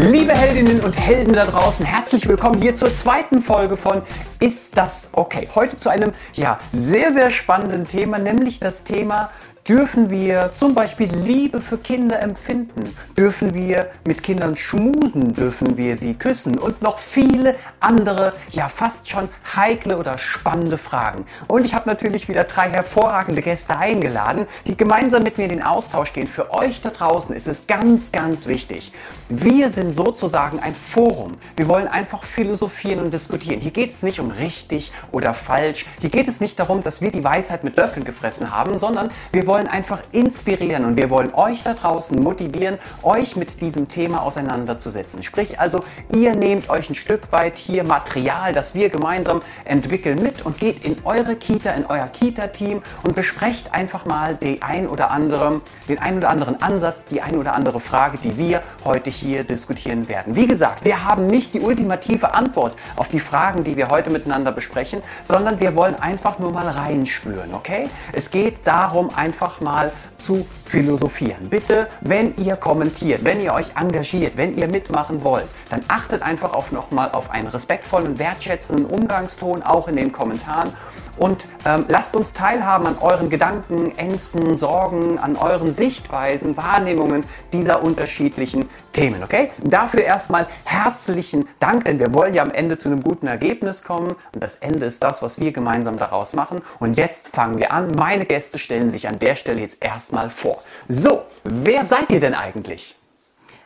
Liebe Heldinnen und Helden da draußen, herzlich willkommen hier zur zweiten Folge von Ist das okay? Heute zu einem ja, sehr, sehr spannenden Thema, nämlich das Thema Dürfen wir zum Beispiel Liebe für Kinder empfinden? Dürfen wir mit Kindern schmusen? Dürfen wir sie küssen? Und noch viele andere, ja fast schon heikle oder spannende Fragen. Und ich habe natürlich wieder drei hervorragende Gäste eingeladen, die gemeinsam mit mir in den Austausch gehen. Für euch da draußen ist es ganz, ganz wichtig. Wir sind sozusagen ein Forum. Wir wollen einfach philosophieren und diskutieren. Hier geht es nicht um richtig oder falsch. Hier geht es nicht darum, dass wir die Weisheit mit Löffeln gefressen haben, sondern wir wollen wollen einfach inspirieren und wir wollen euch da draußen motivieren, euch mit diesem Thema auseinanderzusetzen. Sprich also, ihr nehmt euch ein Stück weit hier Material, das wir gemeinsam entwickeln mit und geht in eure Kita, in euer Kita-Team und besprecht einfach mal den ein oder anderen, den ein oder anderen Ansatz, die ein oder andere Frage, die wir heute hier diskutieren werden. Wie gesagt, wir haben nicht die ultimative Antwort auf die Fragen, die wir heute miteinander besprechen, sondern wir wollen einfach nur mal reinspüren, okay? Es geht darum, einfach einfach mal zu philosophieren. Bitte, wenn ihr kommentiert, wenn ihr euch engagiert, wenn ihr mitmachen wollt, dann achtet einfach auch nochmal auf einen respektvollen, wertschätzenden Umgangston, auch in den Kommentaren. Und ähm, lasst uns teilhaben an euren Gedanken, Ängsten, Sorgen, an euren Sichtweisen, Wahrnehmungen dieser unterschiedlichen Themen. Okay? Dafür erstmal herzlichen Dank, denn wir wollen ja am Ende zu einem guten Ergebnis kommen. Und das Ende ist das, was wir gemeinsam daraus machen. Und jetzt fangen wir an. Meine Gäste stellen sich an der Stelle jetzt erstmal vor. So, wer seid ihr denn eigentlich?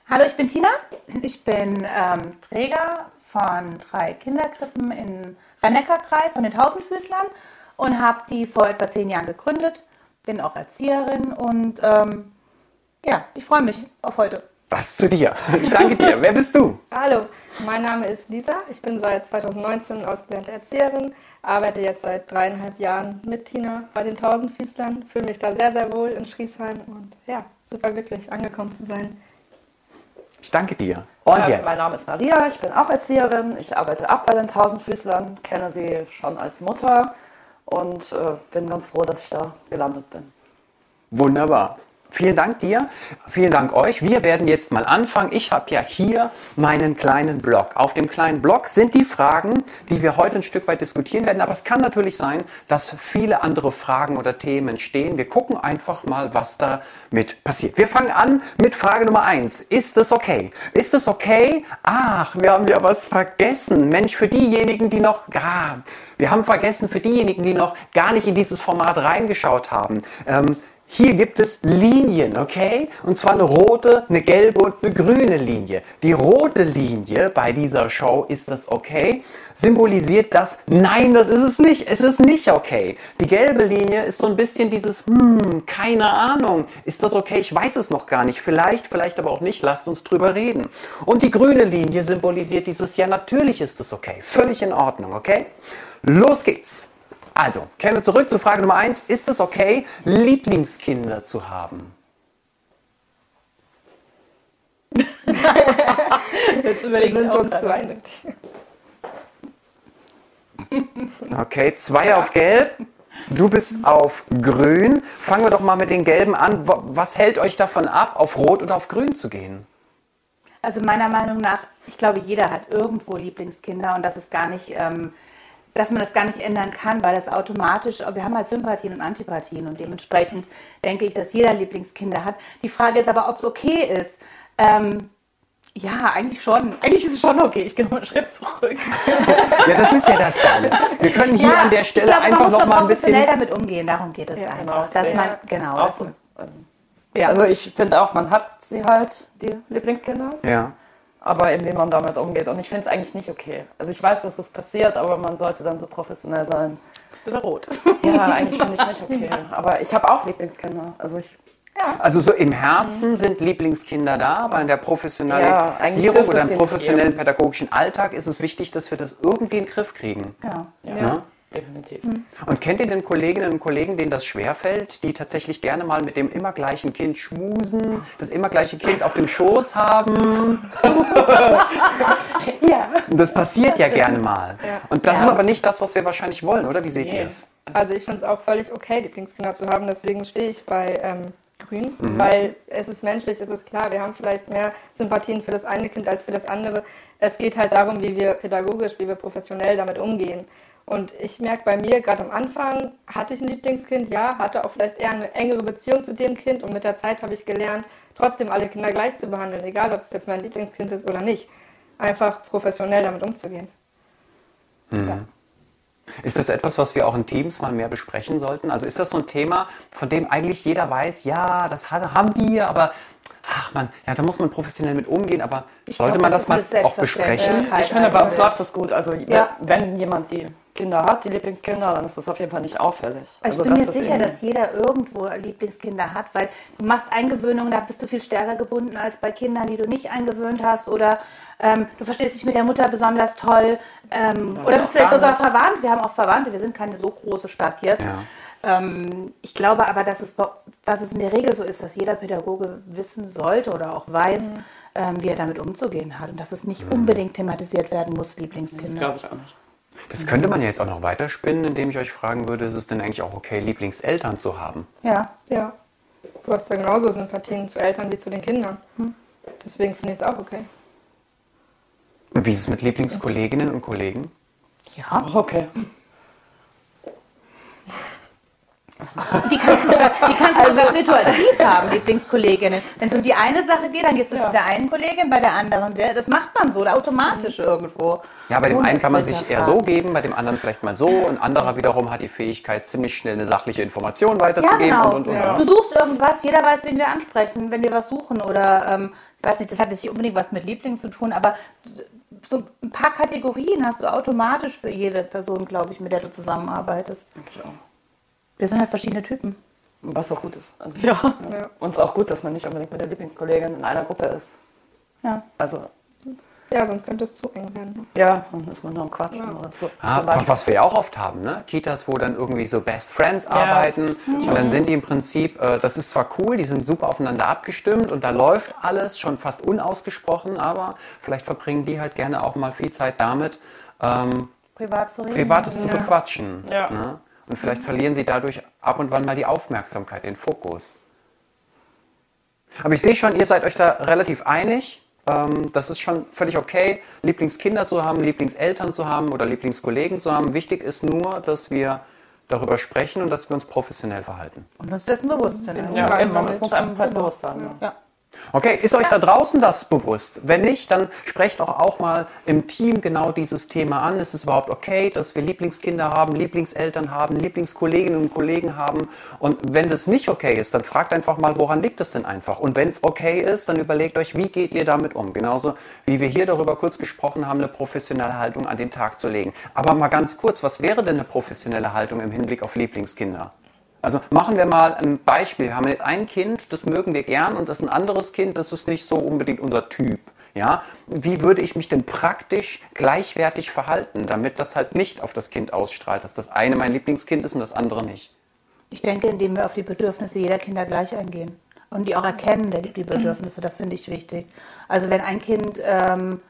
Hallo, ich bin Tina. Ich bin ähm, Träger von drei Kinderkrippen im Rhein-Neckar-Kreis von den Tausendfüßlern und habe die vor etwa zehn Jahren gegründet. Bin auch Erzieherin und ähm, ja, ich freue mich auf heute. Was zu dir. Ich danke dir. Wer bist du? Hallo, mein Name ist Lisa. Ich bin seit 2019 ausgelernte Erzieherin, arbeite jetzt seit dreieinhalb Jahren mit Tina bei den Tausendfüßlern, fühle mich da sehr, sehr wohl in Schriesheim und ja, super glücklich angekommen zu sein. Ich danke dir. Und ja, jetzt? Mein Name ist Maria, ich bin auch Erzieherin. Ich arbeite auch bei den Tausendfüßlern, kenne sie schon als Mutter und äh, bin ganz froh, dass ich da gelandet bin. Wunderbar. Vielen Dank dir, vielen Dank euch. Wir werden jetzt mal anfangen. Ich habe ja hier meinen kleinen Blog. Auf dem kleinen Blog sind die Fragen, die wir heute ein Stück weit diskutieren werden. Aber es kann natürlich sein, dass viele andere Fragen oder Themen stehen. Wir gucken einfach mal, was damit passiert. Wir fangen an mit Frage Nummer eins. Ist es okay? Ist es okay? Ach, wir haben ja was vergessen. Mensch, für diejenigen, die noch, ah, wir haben vergessen, für diejenigen, die noch gar nicht in dieses Format reingeschaut haben. Ähm, hier gibt es Linien, okay? Und zwar eine rote, eine gelbe und eine grüne Linie. Die rote Linie bei dieser Show ist das okay, symbolisiert das, nein, das ist es nicht, es ist nicht okay. Die gelbe Linie ist so ein bisschen dieses, hm, keine Ahnung, ist das okay? Ich weiß es noch gar nicht, vielleicht, vielleicht aber auch nicht, lasst uns drüber reden. Und die grüne Linie symbolisiert dieses, ja, natürlich ist es okay, völlig in Ordnung, okay? Los geht's! Also, kehren wir zurück zu Frage Nummer 1. Ist es okay, Lieblingskinder zu haben? Jetzt überlegen wir uns zwei. Okay, zwei auf gelb. Du bist auf grün. Fangen wir doch mal mit den gelben an. Was hält euch davon ab, auf rot oder auf grün zu gehen? Also meiner Meinung nach, ich glaube, jeder hat irgendwo Lieblingskinder und das ist gar nicht ähm, dass man das gar nicht ändern kann, weil das automatisch, wir haben halt Sympathien und Antipathien und dementsprechend denke ich, dass jeder Lieblingskinder hat. Die Frage ist aber, ob es okay ist. Ähm, ja, eigentlich schon. Eigentlich ist es schon okay. Ich gehe noch einen Schritt zurück. ja, das ist ja das Geile. Wir können hier ja, an der Stelle glaube, einfach noch mal ein bisschen damit umgehen. Darum geht es ja, einfach. Genau, dass man, genau. Dass man, ja. Also ich finde auch, man hat sie halt die Lieblingskinder. Ja aber eben wie man damit umgeht. Und ich finde es eigentlich nicht okay. Also ich weiß, dass das passiert, aber man sollte dann so professionell sein. Bist du da rot? Ja, eigentlich finde ich es nicht okay. Aber ich habe auch Lieblingskinder. Also ich ja. Also so im Herzen sind Lieblingskinder da, aber in der Professionalisierung ja, oder im professionellen pädagogischen Alltag ist es wichtig, dass wir das irgendwie in den Griff kriegen. Ja. ja. Definitiv. Mhm. Und kennt ihr denn Kolleginnen und Kollegen, denen das schwerfällt, die tatsächlich gerne mal mit dem immer gleichen Kind schmusen, das immer gleiche Kind auf dem Schoß haben? ja. Das passiert ja gerne mal. Ja. Und das ja. ist aber nicht das, was wir wahrscheinlich wollen, oder? Wie seht nee. ihr das? Also ich finde es auch völlig okay, Lieblingskinder zu haben. Deswegen stehe ich bei ähm, grün, weil es ist menschlich, es ist klar, wir haben vielleicht mehr Sympathien für das eine Kind als für das andere. Es geht halt darum, wie wir pädagogisch, wie wir professionell damit umgehen. Und ich merke bei mir, gerade am Anfang hatte ich ein Lieblingskind, ja, hatte auch vielleicht eher eine engere Beziehung zu dem Kind und mit der Zeit habe ich gelernt, trotzdem alle Kinder gleich zu behandeln, egal ob es jetzt mein Lieblingskind ist oder nicht. Einfach professionell damit umzugehen. Ist das etwas, was wir auch in Teams mal mehr besprechen sollten? Also ist das so ein Thema, von dem eigentlich jeder weiß, ja, das haben wir, aber ach man, ja, da muss man professionell mit umgehen, aber Ich sollte glaub, man das das, mal auch besprechen? Ich finde, bei uns läuft das gut. Also Ja. wenn jemand die Kinder hat, die Lieblingskinder, dann ist das auf jeden Fall nicht auffällig. Also ich bin dass mir das sicher, dass jeder irgendwo Lieblingskinder hat, weil du machst Eingewöhnungen, da bist du viel stärker gebunden als bei Kindern, die du nicht eingewöhnt hast oder ähm, du verstehst dich mit der Mutter besonders toll ähm, oder bist vielleicht gar sogar nicht. verwandt. Wir haben auch Verwandte, wir sind keine so große Stadt jetzt. Ja. Ähm, ich glaube aber, dass es, dass es in der Regel so ist, dass jeder Pädagoge wissen sollte oder auch weiß, ähm, wie er damit umzugehen hat und dass es nicht unbedingt thematisiert werden muss, Das Lieblingskinder. glaube ich auch nicht. Das könnte man ja jetzt auch noch weiterspinnen, indem ich euch fragen würde, ist es denn eigentlich auch okay, Lieblingseltern zu haben? Ja. Ja. Du hast ja genauso Sympathien zu Eltern wie zu den Kindern. Deswegen finde ich es auch okay. Und wie ist es mit Lieblingskolleginnen und Kollegen? Ja. Okay. Die kannst du sogar, die kannst du sogar situativ haben, Lieblingskolleginnen. Wenn es um die eine Sache geht, dann gehst du Ja. zu der einen Kollegin, bei der anderen der. Das macht man so, automatisch irgendwo. Ja, bei dem Ohne einen kann man sich eher so geben, bei dem anderen vielleicht mal so. Ein anderer wiederum hat die Fähigkeit, ziemlich schnell eine sachliche Information weiterzugeben Ja, genau. und und und. Ja. Du suchst irgendwas, jeder weiß, wen wir ansprechen, wenn wir was suchen. Oder, ähm, ich weiß nicht, das hat jetzt nicht unbedingt was mit Liebling zu tun, aber so ein paar Kategorien hast du automatisch für jede Person, glaube ich, mit der du zusammenarbeitest. Auch. Wir sind halt verschiedene Typen. Was auch gut ist. Also, Ja. Ja. Und es ist auch gut, dass man nicht unbedingt mit der Lieblingskollegin in einer Gruppe ist. Ja. Also, Ja, sonst könnte es zu eng werden. ja, dann ist man nur am Quatschen. Oder so. Ah, was wir ja auch oft haben, ne? Kitas, wo dann irgendwie so Best Friends arbeiten und dann sind die im Prinzip, äh, das ist zwar cool, die sind super aufeinander abgestimmt und da läuft alles schon fast unausgesprochen, aber vielleicht verbringen die halt gerne auch mal viel Zeit damit, ähm, Privat zu reden. Privates zu bequatschen. Ja. Ne? Und vielleicht verlieren sie dadurch ab und wann mal die Aufmerksamkeit, den Fokus. Aber ich sehe schon, ihr seid euch da relativ einig. Ähm, das ist schon völlig okay, Lieblingskinder zu haben, Lieblingseltern zu haben oder Lieblingskollegen zu haben. Wichtig ist nur, dass wir darüber sprechen und dass wir uns professionell verhalten. Und uns dessen bewusst sind. Ja, eben, man damit. muss einem halt bewusst sein. Ja. Ja. Okay, ist euch da draußen das bewusst? Wenn nicht, dann sprecht doch auch mal im Team genau dieses Thema an. Ist es überhaupt okay, dass wir Lieblingskinder haben, Lieblingseltern haben, Lieblingskolleginnen und Kollegen haben? Und wenn das nicht okay ist, dann fragt einfach mal, woran liegt es denn einfach? Und wenn es okay ist, dann überlegt euch, wie geht ihr damit um? Genauso wie wir hier darüber kurz gesprochen haben, eine professionelle Haltung an den Tag zu legen. Aber mal ganz kurz, was wäre denn eine professionelle Haltung im Hinblick auf Lieblingskinder? Also machen wir mal ein Beispiel. Wir haben jetzt ein Kind, das mögen wir gern, und das ist ein anderes Kind, das ist nicht so unbedingt unser Typ. Ja, wie würde ich mich denn praktisch gleichwertig verhalten, damit das halt nicht auf das Kind ausstrahlt, dass das eine mein Lieblingskind ist und das andere nicht? Ich denke, indem wir auf die Bedürfnisse jeder Kinder gleich eingehen und die auch erkennen, die Bedürfnisse, das finde ich wichtig. Also wenn ein Kind ähm,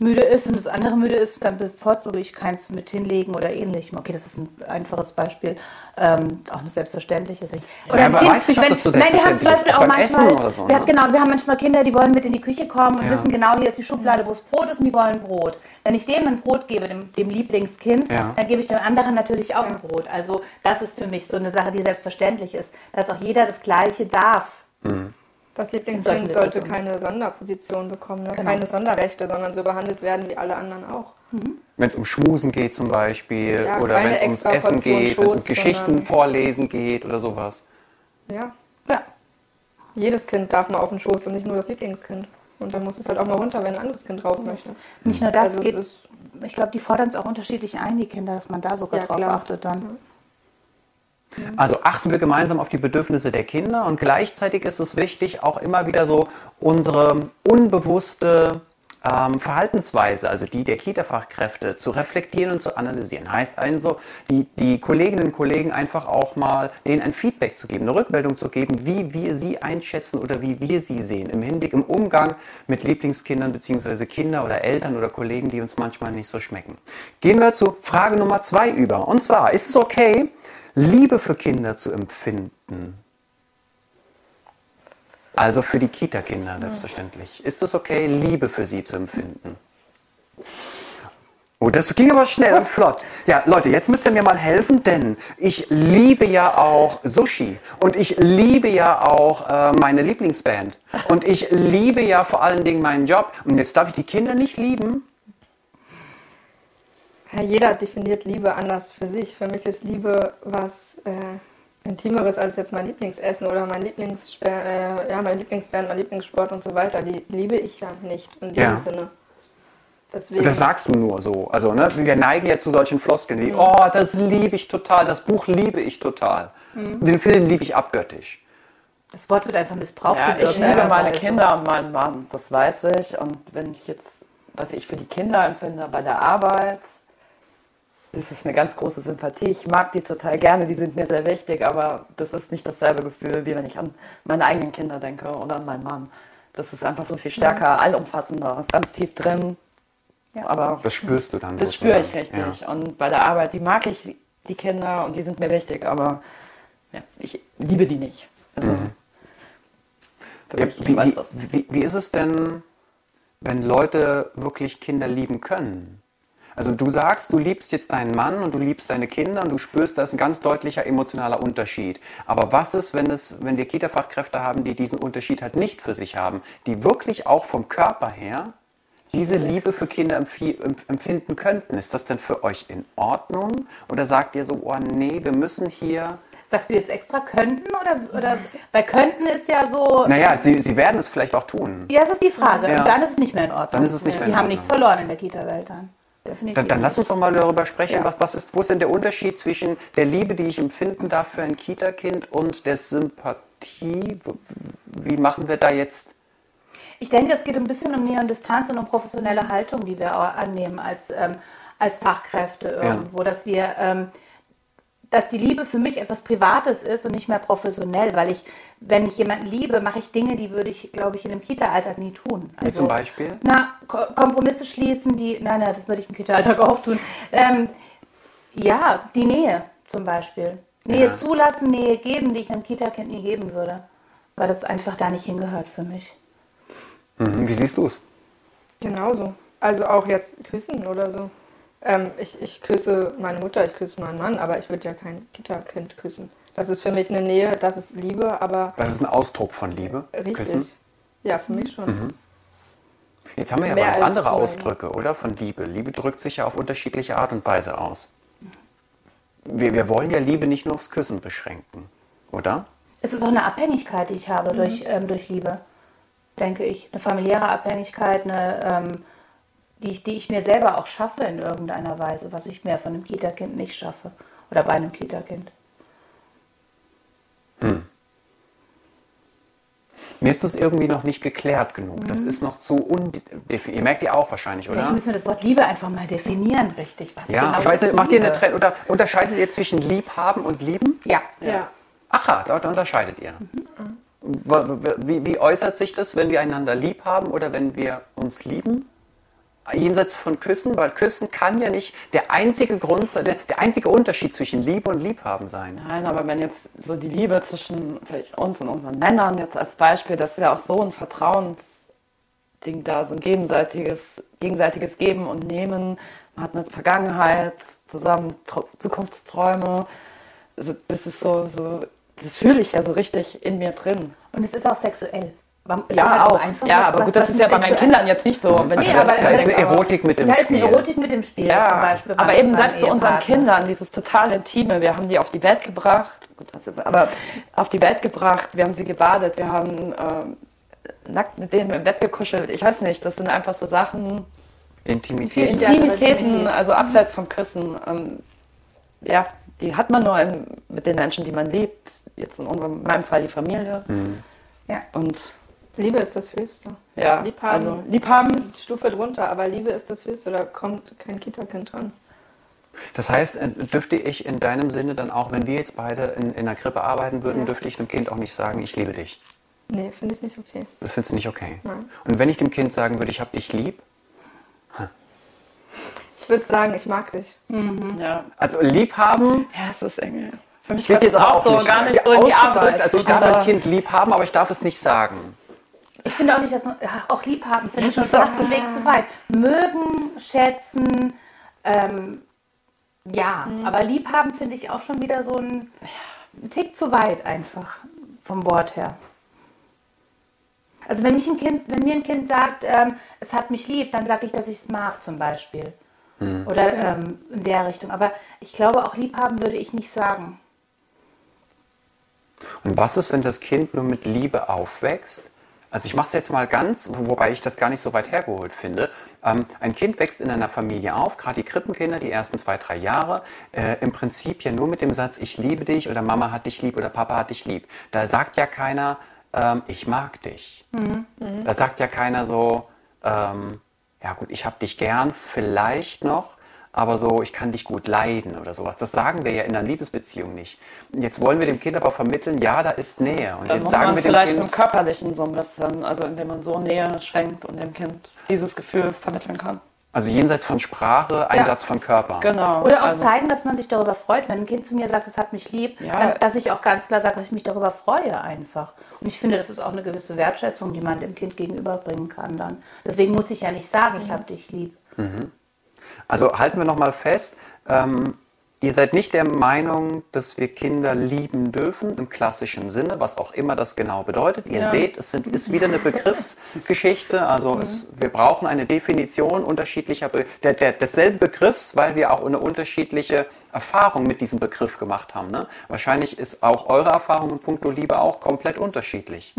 müde ist und das andere müde ist, dann bevorzuge ich keins mit hinlegen oder ähnlichem. Okay, das ist ein einfaches Beispiel, ähm, auch eine selbstverständliche Sicht. Oder Ja, ein aber weiß nicht, ob das so nein, wir haben zum Beispiel auch manchmal, so, wir, ne? genau, wir haben manchmal Kinder, die wollen mit in die Küche kommen und Ja. wissen genau, hier ist die Schublade, wo es Brot ist und die wollen Brot. Wenn ich dem ein Brot gebe, dem, dem Lieblingskind, Ja. dann gebe ich dem anderen natürlich auch ein Brot. Also das ist für mich so eine Sache, die selbstverständlich ist, dass auch jeder das Gleiche darf. Das solchen Lieblingskind sollte keine Sonderposition bekommen, ne? Genau. keine Sonderrechte, sondern so behandelt werden wie alle anderen auch. Wenn es um Schmusen geht zum Beispiel, Ja, oder wenn es ums Essen geht, wenn es um Geschichten sondern- vorlesen geht oder sowas. Ja, Ja. jedes Kind darf mal auf den Schoß und nicht nur das Lieblingskind. Und dann muss es halt auch mal runter, wenn ein anderes Kind drauf möchte. Nicht nur das, Also geht, ist- ich glaube, die fordern es auch unterschiedlich ein, die Kinder, dass man da sogar Ja, drauf klar. achtet dann. Also achten wir gemeinsam auf die Bedürfnisse der Kinder und gleichzeitig ist es wichtig, auch immer wieder so unsere unbewusste ähm, Verhaltensweise, also die der Kita-Fachkräfte, zu reflektieren und zu analysieren. Heißt also, die, die Kolleginnen und Kollegen einfach auch mal denen ein Feedback zu geben, eine Rückmeldung zu geben, wie wir sie einschätzen oder wie wir sie sehen im Hinblick, im Umgang mit Lieblingskindern bzw. Kinder oder Eltern oder Kollegen, die uns manchmal nicht so schmecken. Gehen wir zu Frage Nummer zwei über. Und zwar, ist es okay, Liebe für Kinder zu empfinden? Also für die Kita-Kinder selbstverständlich. Ist es okay, Liebe für sie zu empfinden? Oh, das ging aber schnell und flott. Ja, Leute, jetzt müsst ihr mir mal helfen, denn ich liebe ja auch Sushi und ich liebe ja auch äh, meine Lieblingsband und ich liebe ja vor allen Dingen meinen Job. Und jetzt darf ich die Kinder nicht lieben. Ja, jeder definiert Liebe anders für sich. Für mich ist Liebe was äh, Intimeres als jetzt mein Lieblingsessen oder mein Lieblings äh, ja, meine Lieblingsband, mein Lieblingssport und so weiter. Die liebe ich ja nicht in dem Ja. Sinne. Deswegen. Das sagst du nur so. Also, ne, wir neigen ja zu solchen Floskeln wie, oh, das liebe ich total, das Buch liebe ich total. Den Film liebe ich abgöttisch. Das Wort wird einfach missbraucht. Ja, ich liebe meine Weise. Kinder und meinen Mann, das weiß ich. Und wenn ich jetzt, was ich für die Kinder empfinde bei der Arbeit, das ist eine ganz große Sympathie. Ich mag die total gerne, die sind mir sehr wichtig, aber das ist nicht dasselbe Gefühl, wie wenn ich an meine eigenen Kinder denke oder an meinen Mann. Das ist einfach so viel stärker, allumfassender, ist ganz tief drin. Aber Das spürst du dann das spüre ich richtig. Und bei der Arbeit, die mag ich, die Kinder, und die sind mir wichtig, aber ja, ich liebe die nicht. Also, Ja, mich, ich wie, weiß wie, das. wie, wie ist es denn, wenn Leute wirklich Kinder lieben können? Also du sagst, du liebst jetzt deinen Mann und du liebst deine Kinder und du spürst, da ist ein ganz deutlicher emotionaler Unterschied. Aber was ist, wenn, es, wenn wir Kita-Fachkräfte haben, die diesen Unterschied halt nicht für sich haben, die wirklich auch vom Körper her diese Liebe für Kinder empfinden könnten? Ist das denn für euch in Ordnung? Oder sagt ihr so, oh nee, wir müssen hier... Sagst du jetzt extra könnten oder, oder weil könnten ist ja so. Naja, sie, sie werden es vielleicht auch tun. Ja, das ist die Frage. Ja. Und dann ist es nicht mehr in Ordnung. Dann ist es nicht mehr Die in haben Ordnung. nichts verloren in der Kita-Welt dann. Definitiv. Dann, dann lass uns doch mal darüber sprechen, Ja. was, was ist, wo ist denn der Unterschied zwischen der Liebe, die ich empfinden darf für ein Kita-Kind und der Sympathie? Wie machen wir da jetzt? Ich denke, es geht ein bisschen um Nähe und Distanz und um professionelle Haltung, die wir annehmen als, ähm, als Fachkräfte irgendwo, dass wir, ähm, dass die Liebe für mich etwas Privates ist und nicht mehr professionell, weil ich, wenn ich jemanden liebe, mache ich Dinge, die würde ich, glaube ich, in einem Kita-Alltag nie tun. Also, Wie zum Beispiel? Na, Ko Kompromisse schließen, die, nein, nein, das würde ich im Kita-Alltag auch tun. Ähm, ja, die Nähe zum Beispiel. Nähe Ja. zulassen, Nähe geben, die ich einem Kita-Kind nie geben würde, weil das einfach da nicht hingehört für mich. Mhm. Wie siehst du es? Genauso. Also auch jetzt küssen oder so. Ähm, ich, ich küsse meine Mutter, ich küsse meinen Mann, aber ich würde ja kein Kita-Kind küssen. Das ist für mich eine Nähe, das ist Liebe, aber Das ist ein Ausdruck von Liebe. richtig. Küssen. Ja, für mich schon. Jetzt haben wir ja aber noch andere. Ausdrücke, oder? Von Liebe. Liebe drückt sich ja auf unterschiedliche Art und Weise aus. Wir, wir wollen ja Liebe nicht nur aufs Küssen beschränken, oder? Es ist auch eine Abhängigkeit, die ich habe durch, ähm, durch Liebe, denke ich. Eine familiäre Abhängigkeit, eine, ähm, die, ich, die ich mir selber auch schaffe in irgendeiner Weise, was ich mir von einem Kita-Kind nicht schaffe. Oder bei einem Kita-Kind. Mir ist das irgendwie noch nicht geklärt genug. Das ist noch zu undefiniert. Ihr merkt ihr auch wahrscheinlich, oder? Vielleicht müssen wir das Wort Liebe einfach mal definieren, richtig. Was Ja, genau ich weiß nicht, macht ihr eine Liebe? Trend oder unterscheidet ihr zwischen Liebhaben und Lieben? Ja. Ja. Aha, da unterscheidet ihr. Wa- Wie, wie äußert sich das, wenn wir einander lieb haben oder wenn wir uns lieben? Jenseits von Küssen, weil Küssen kann ja nicht der einzige Grund der, der einzige Unterschied zwischen Liebe und Liebhaben sein. Nein, aber wenn jetzt so die Liebe zwischen vielleicht uns und unseren Männern jetzt als Beispiel, das ist ja auch so ein Vertrauensding da, so ein gegenseitiges, gegenseitiges Geben und Nehmen. Man hat eine Vergangenheit zusammen, Tr- Zukunftsträume. Also das ist so, so, das fühle ich ja so richtig in mir drin. Und es ist auch sexuell. Ja, halt auch. einfach Ja, was- aber was- gut, das ist ja bei meinen Kindern jetzt nicht so. Wenn Nee, da, aber- da ist eine Erotik mit im Da ist eine Spiel. Erotik mit dem Spiel zum Beispiel. aber eben selbst zu unseren. Kindern, dieses total Intime, wir haben die auf die Welt gebracht, gut, das ist, aber auf die Welt gebracht, wir haben sie gebadet, wir haben ähm, nackt mit denen im Bett gekuschelt, ich weiß nicht, das sind einfach so Sachen, Intimitäten, Intimität. also abseits vom Küssen, ähm, ja, die hat man nur in, mit den Menschen, die man liebt, jetzt in unserem, in meinem Fall die Familie Ja. und Liebe ist das Höchste. ja, Liebhaben. also Liebhaben, Die Stufe drunter, aber Liebe ist das Höchste, da kommt kein Kita-Kind dran. Das heißt, äh, dürfte ich in deinem Sinne dann auch, wenn wir jetzt beide in, in einer Krippe arbeiten würden, dürfte ich einem Kind auch nicht sagen, ich liebe dich. Nee, finde ich nicht okay. Das findest du nicht okay. Nein. Und wenn ich dem Kind sagen würde, ich habe dich lieb, Ich würde sagen, ich mag dich. ja, also lieb haben, ja, es ist eng. Für mich Geht passt jetzt es auch so nicht gar nicht so in die Arbeit. Also ich darf ein Kind lieb haben, aber ich darf es nicht sagen. Ich finde auch nicht, dass man, ja, auch lieb haben, finde ich schon fast ein Weg zu weit. Mögen, schätzen, ähm, ja, Mhm. aber lieb haben finde ich auch schon wieder so ein, Tick zu weit einfach vom Wort her. Also wenn mich ein Kind, wenn mir ein Kind sagt, ähm, es hat mich lieb, dann sage ich, dass ich es mag zum Beispiel. Oder ähm, in der Richtung. Aber ich glaube, auch lieb haben würde ich nicht sagen. Und was ist, wenn das Kind nur mit Liebe aufwächst? Also ich mache es jetzt mal ganz, wobei ich das gar nicht so weit hergeholt finde. Ähm, ein Kind wächst in einer Familie auf, gerade die Krippenkinder, die ersten zwei, drei Jahre, äh, im Prinzip ja nur mit dem Satz, ich liebe dich oder Mama hat dich lieb oder Papa hat dich lieb. Da sagt ja keiner, ähm, ich mag dich. Da sagt ja keiner so, ähm, ja gut, ich hab dich gern, vielleicht noch, aber so, ich kann dich gut leiden oder sowas. Das sagen wir ja in einer Liebesbeziehung nicht. Jetzt wollen wir dem Kind aber vermitteln, ja, da ist Nähe. Und Dann jetzt muss sagen man wir dem vielleicht Kind, im Körperlichen so ein bisschen, also indem man so Nähe schenkt und dem Kind dieses Gefühl vermitteln kann. also jenseits von Sprache, Einsatz von Körper. Genau. Oder auch also, zeigen, dass man sich darüber freut. Wenn ein Kind zu mir sagt, es hat mich lieb, Ja. dann, dass ich auch ganz klar sage, dass ich mich darüber freue einfach. Und ich finde, das ist auch eine gewisse Wertschätzung, die man dem Kind gegenüberbringen kann dann. Deswegen muss ich ja nicht sagen, ich habe dich lieb. Also halten wir nochmal fest, ähm, ihr seid nicht der Meinung, dass wir Kinder lieben dürfen, im klassischen Sinne, was auch immer das genau bedeutet. Ihr Ja. seht, es sind, ist wieder eine Begriffsgeschichte. Also es, wir brauchen eine Definition unterschiedlicher, Be der, der, desselben Begriffs, weil wir auch eine unterschiedliche Erfahrung mit diesem Begriff gemacht haben. Ne? Wahrscheinlich ist auch eure Erfahrung in puncto Liebe auch komplett unterschiedlich.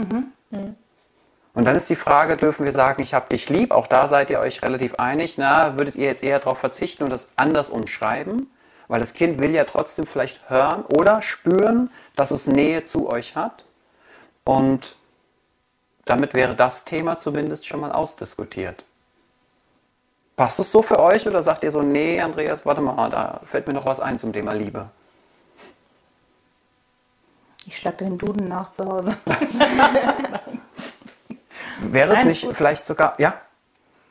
Und dann ist die Frage, dürfen wir sagen, ich habe dich lieb? Auch da seid ihr euch relativ einig. Na, würdet ihr jetzt eher darauf verzichten und das anders umschreiben? Weil das Kind will ja trotzdem vielleicht hören oder spüren, dass es Nähe zu euch hat. Und damit wäre das Thema zumindest schon mal ausdiskutiert. Passt es so für euch oder sagt ihr so, nee, Andreas, warte mal, da fällt mir noch was ein zum Thema Liebe? Ich schlag den Duden nach zu Hause. Wäre es nicht vielleicht sogar, ja?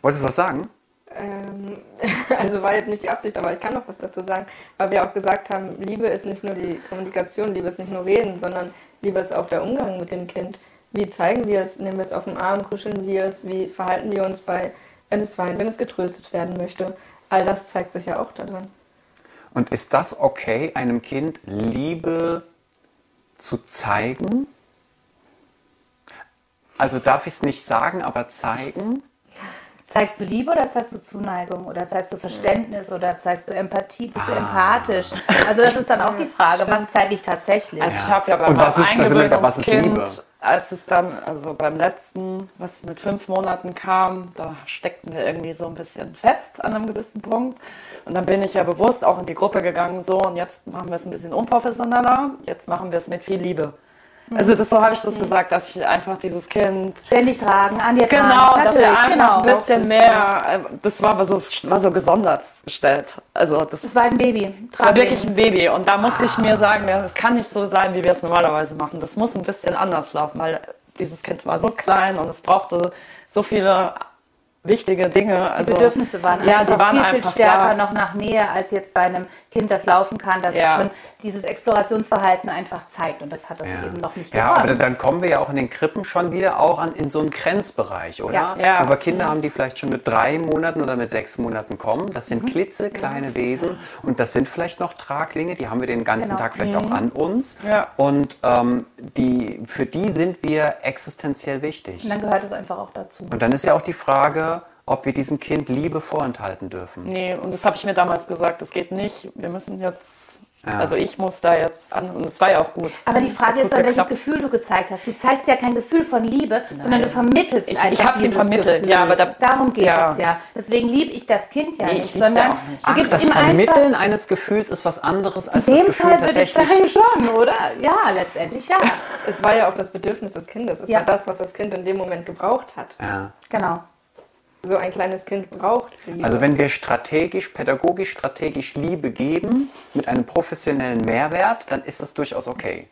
Wolltest du was sagen? Ähm, also war jetzt nicht die Absicht, aber ich kann noch was dazu sagen, weil wir auch gesagt haben, Liebe ist nicht nur die Kommunikation, Liebe ist nicht nur Reden, sondern Liebe ist auch der Umgang mit dem Kind. Wie zeigen wir es? Nehmen wir es auf den Arm, kuscheln wir es? Wie verhalten wir uns bei, wenn es weint, wenn es getröstet werden möchte? All das zeigt sich ja auch daran. Und ist das okay, einem Kind Liebe zu zeigen? Also darf ich es nicht sagen, aber zeigen? Zeigst du Liebe oder zeigst du Zuneigung oder zeigst du Verständnis oder zeigst du Empathie? Bist du Ah. empathisch? Also das ist dann auch die Frage, was zeige ich tatsächlich? Also ich habe ja was ist- also mit- was ist Liebe? Eingewöhnungskind, als es dann, also beim letzten, was mit fünf Monaten kam, da steckten wir irgendwie so ein bisschen fest an einem gewissen Punkt. Und dann bin ich ja bewusst auch in die Gruppe gegangen, so, und jetzt machen wir es ein bisschen unprofessioneller, jetzt machen wir es mit viel Liebe. Also das, so habe ich das gesagt, dass ich einfach dieses Kind Ständig tragen, an dir Genau, tragen. dass er einfach genau. ein bisschen mehr, äh, das war aber so, war so gesondert gestellt. Also das Es war ein Baby. das war wirklich ein Baby und da musste ich mir sagen, ja, das kann nicht so sein, wie wir es normalerweise machen. Das muss ein bisschen anders laufen, weil dieses Kind war so klein und es brauchte so viele wichtige Dinge. Also, Die Bedürfnisse waren ja, einfach waren viel, viel einfach stärker da. noch nach Nähe, als jetzt bei einem Kind, das laufen kann, das Ja. schon dieses Explorationsverhalten einfach zeigt. Und das hat das eben noch nicht Ja, gekonnt. aber dann kommen wir ja auch in den Krippen schon wieder auch an, in so einen Grenzbereich, oder? Ja. Ja. Aber Kinder haben, die vielleicht schon mit drei Monaten oder mit sechs Monaten kommen. Das Mhm. sind klitzekleine Wesen und das sind vielleicht noch Traglinge, die haben wir den ganzen Genau. Tag vielleicht auch an uns. Ja. Und ähm, die, für die sind wir existenziell wichtig. Und dann gehört es einfach auch dazu. Und dann ist ja auch die Frage, ob wir diesem Kind Liebe vorenthalten dürfen. Nee, und das habe ich mir damals gesagt, das geht nicht. Wir müssen jetzt, Ja. also ich muss da jetzt an, und es war ja auch gut. Aber die Frage ist dann, welches. Gefühl du gezeigt hast. Du zeigst ja kein Gefühl von Liebe, sondern du vermittelst Ich- einfach ich hab ihn vermittelt, Gefühl. ja, aber da- Darum geht ja. es ja. Deswegen liebe ich das Kind ja Nee, ich nicht, sondern auch nicht. du Ach, gibst das ihm einfach... Vermitteln eines Gefühls ist was anderes als In das dem Gefühl Fall würde ich sagen schon, oder? Ja, letztendlich ja. Es war ja auch das Bedürfnis des Kindes. Es Ja. war das, was das Kind in dem Moment gebraucht hat. Ja. Genau. So ein kleines Kind braucht Liebe. Also wenn wir strategisch, pädagogisch, strategisch Liebe geben mit einem professionellen Mehrwert, dann ist das durchaus okay.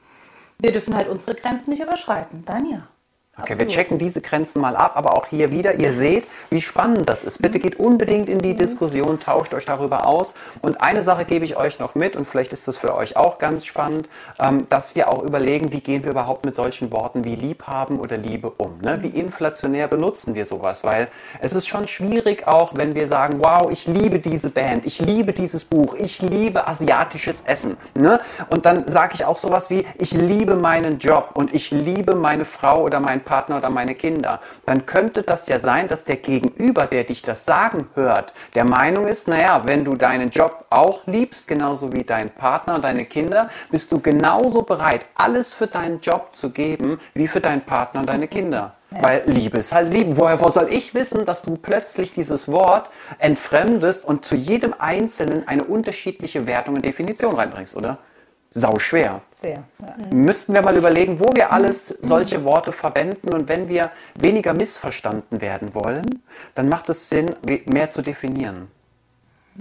Wir dürfen halt unsere Grenzen nicht überschreiten. Dann ja. Okay, wir checken diese Grenzen mal ab, aber auch hier wieder, ihr seht, wie spannend das ist. Bitte geht unbedingt in die Diskussion, tauscht euch darüber aus. Und eine Sache gebe ich euch noch mit, und vielleicht ist das für euch auch ganz spannend, ähm, dass wir auch überlegen, wie gehen wir überhaupt mit solchen Worten wie Liebhaben oder Liebe um. Ne? Wie inflationär benutzen wir sowas? Weil es ist schon schwierig auch, wenn wir sagen, wow, ich liebe diese Band, ich liebe dieses Buch, ich liebe asiatisches Essen. Ne? Und dann sage ich auch sowas wie, ich liebe meinen Job und ich liebe meine Frau oder meinen Partner oder meine Kinder, dann könnte das ja sein, dass der Gegenüber, der dich das sagen hört, der Meinung ist, naja, wenn du deinen Job auch liebst, genauso wie dein Partner und deine Kinder, bist du genauso bereit, alles für deinen Job zu geben, wie für deinen Partner und deine Kinder. Ja. Weil Liebe ist halt Lieben. Woher wo soll ich wissen, dass du plötzlich dieses Wort entfremdest und zu jedem Einzelnen eine unterschiedliche Wertung und Definition reinbringst, oder? Sau schwer. Sehr. Ja. Müssten wir mal überlegen, wo wir alles solche Worte verwenden und wenn wir weniger missverstanden werden wollen, dann macht es Sinn, mehr zu definieren.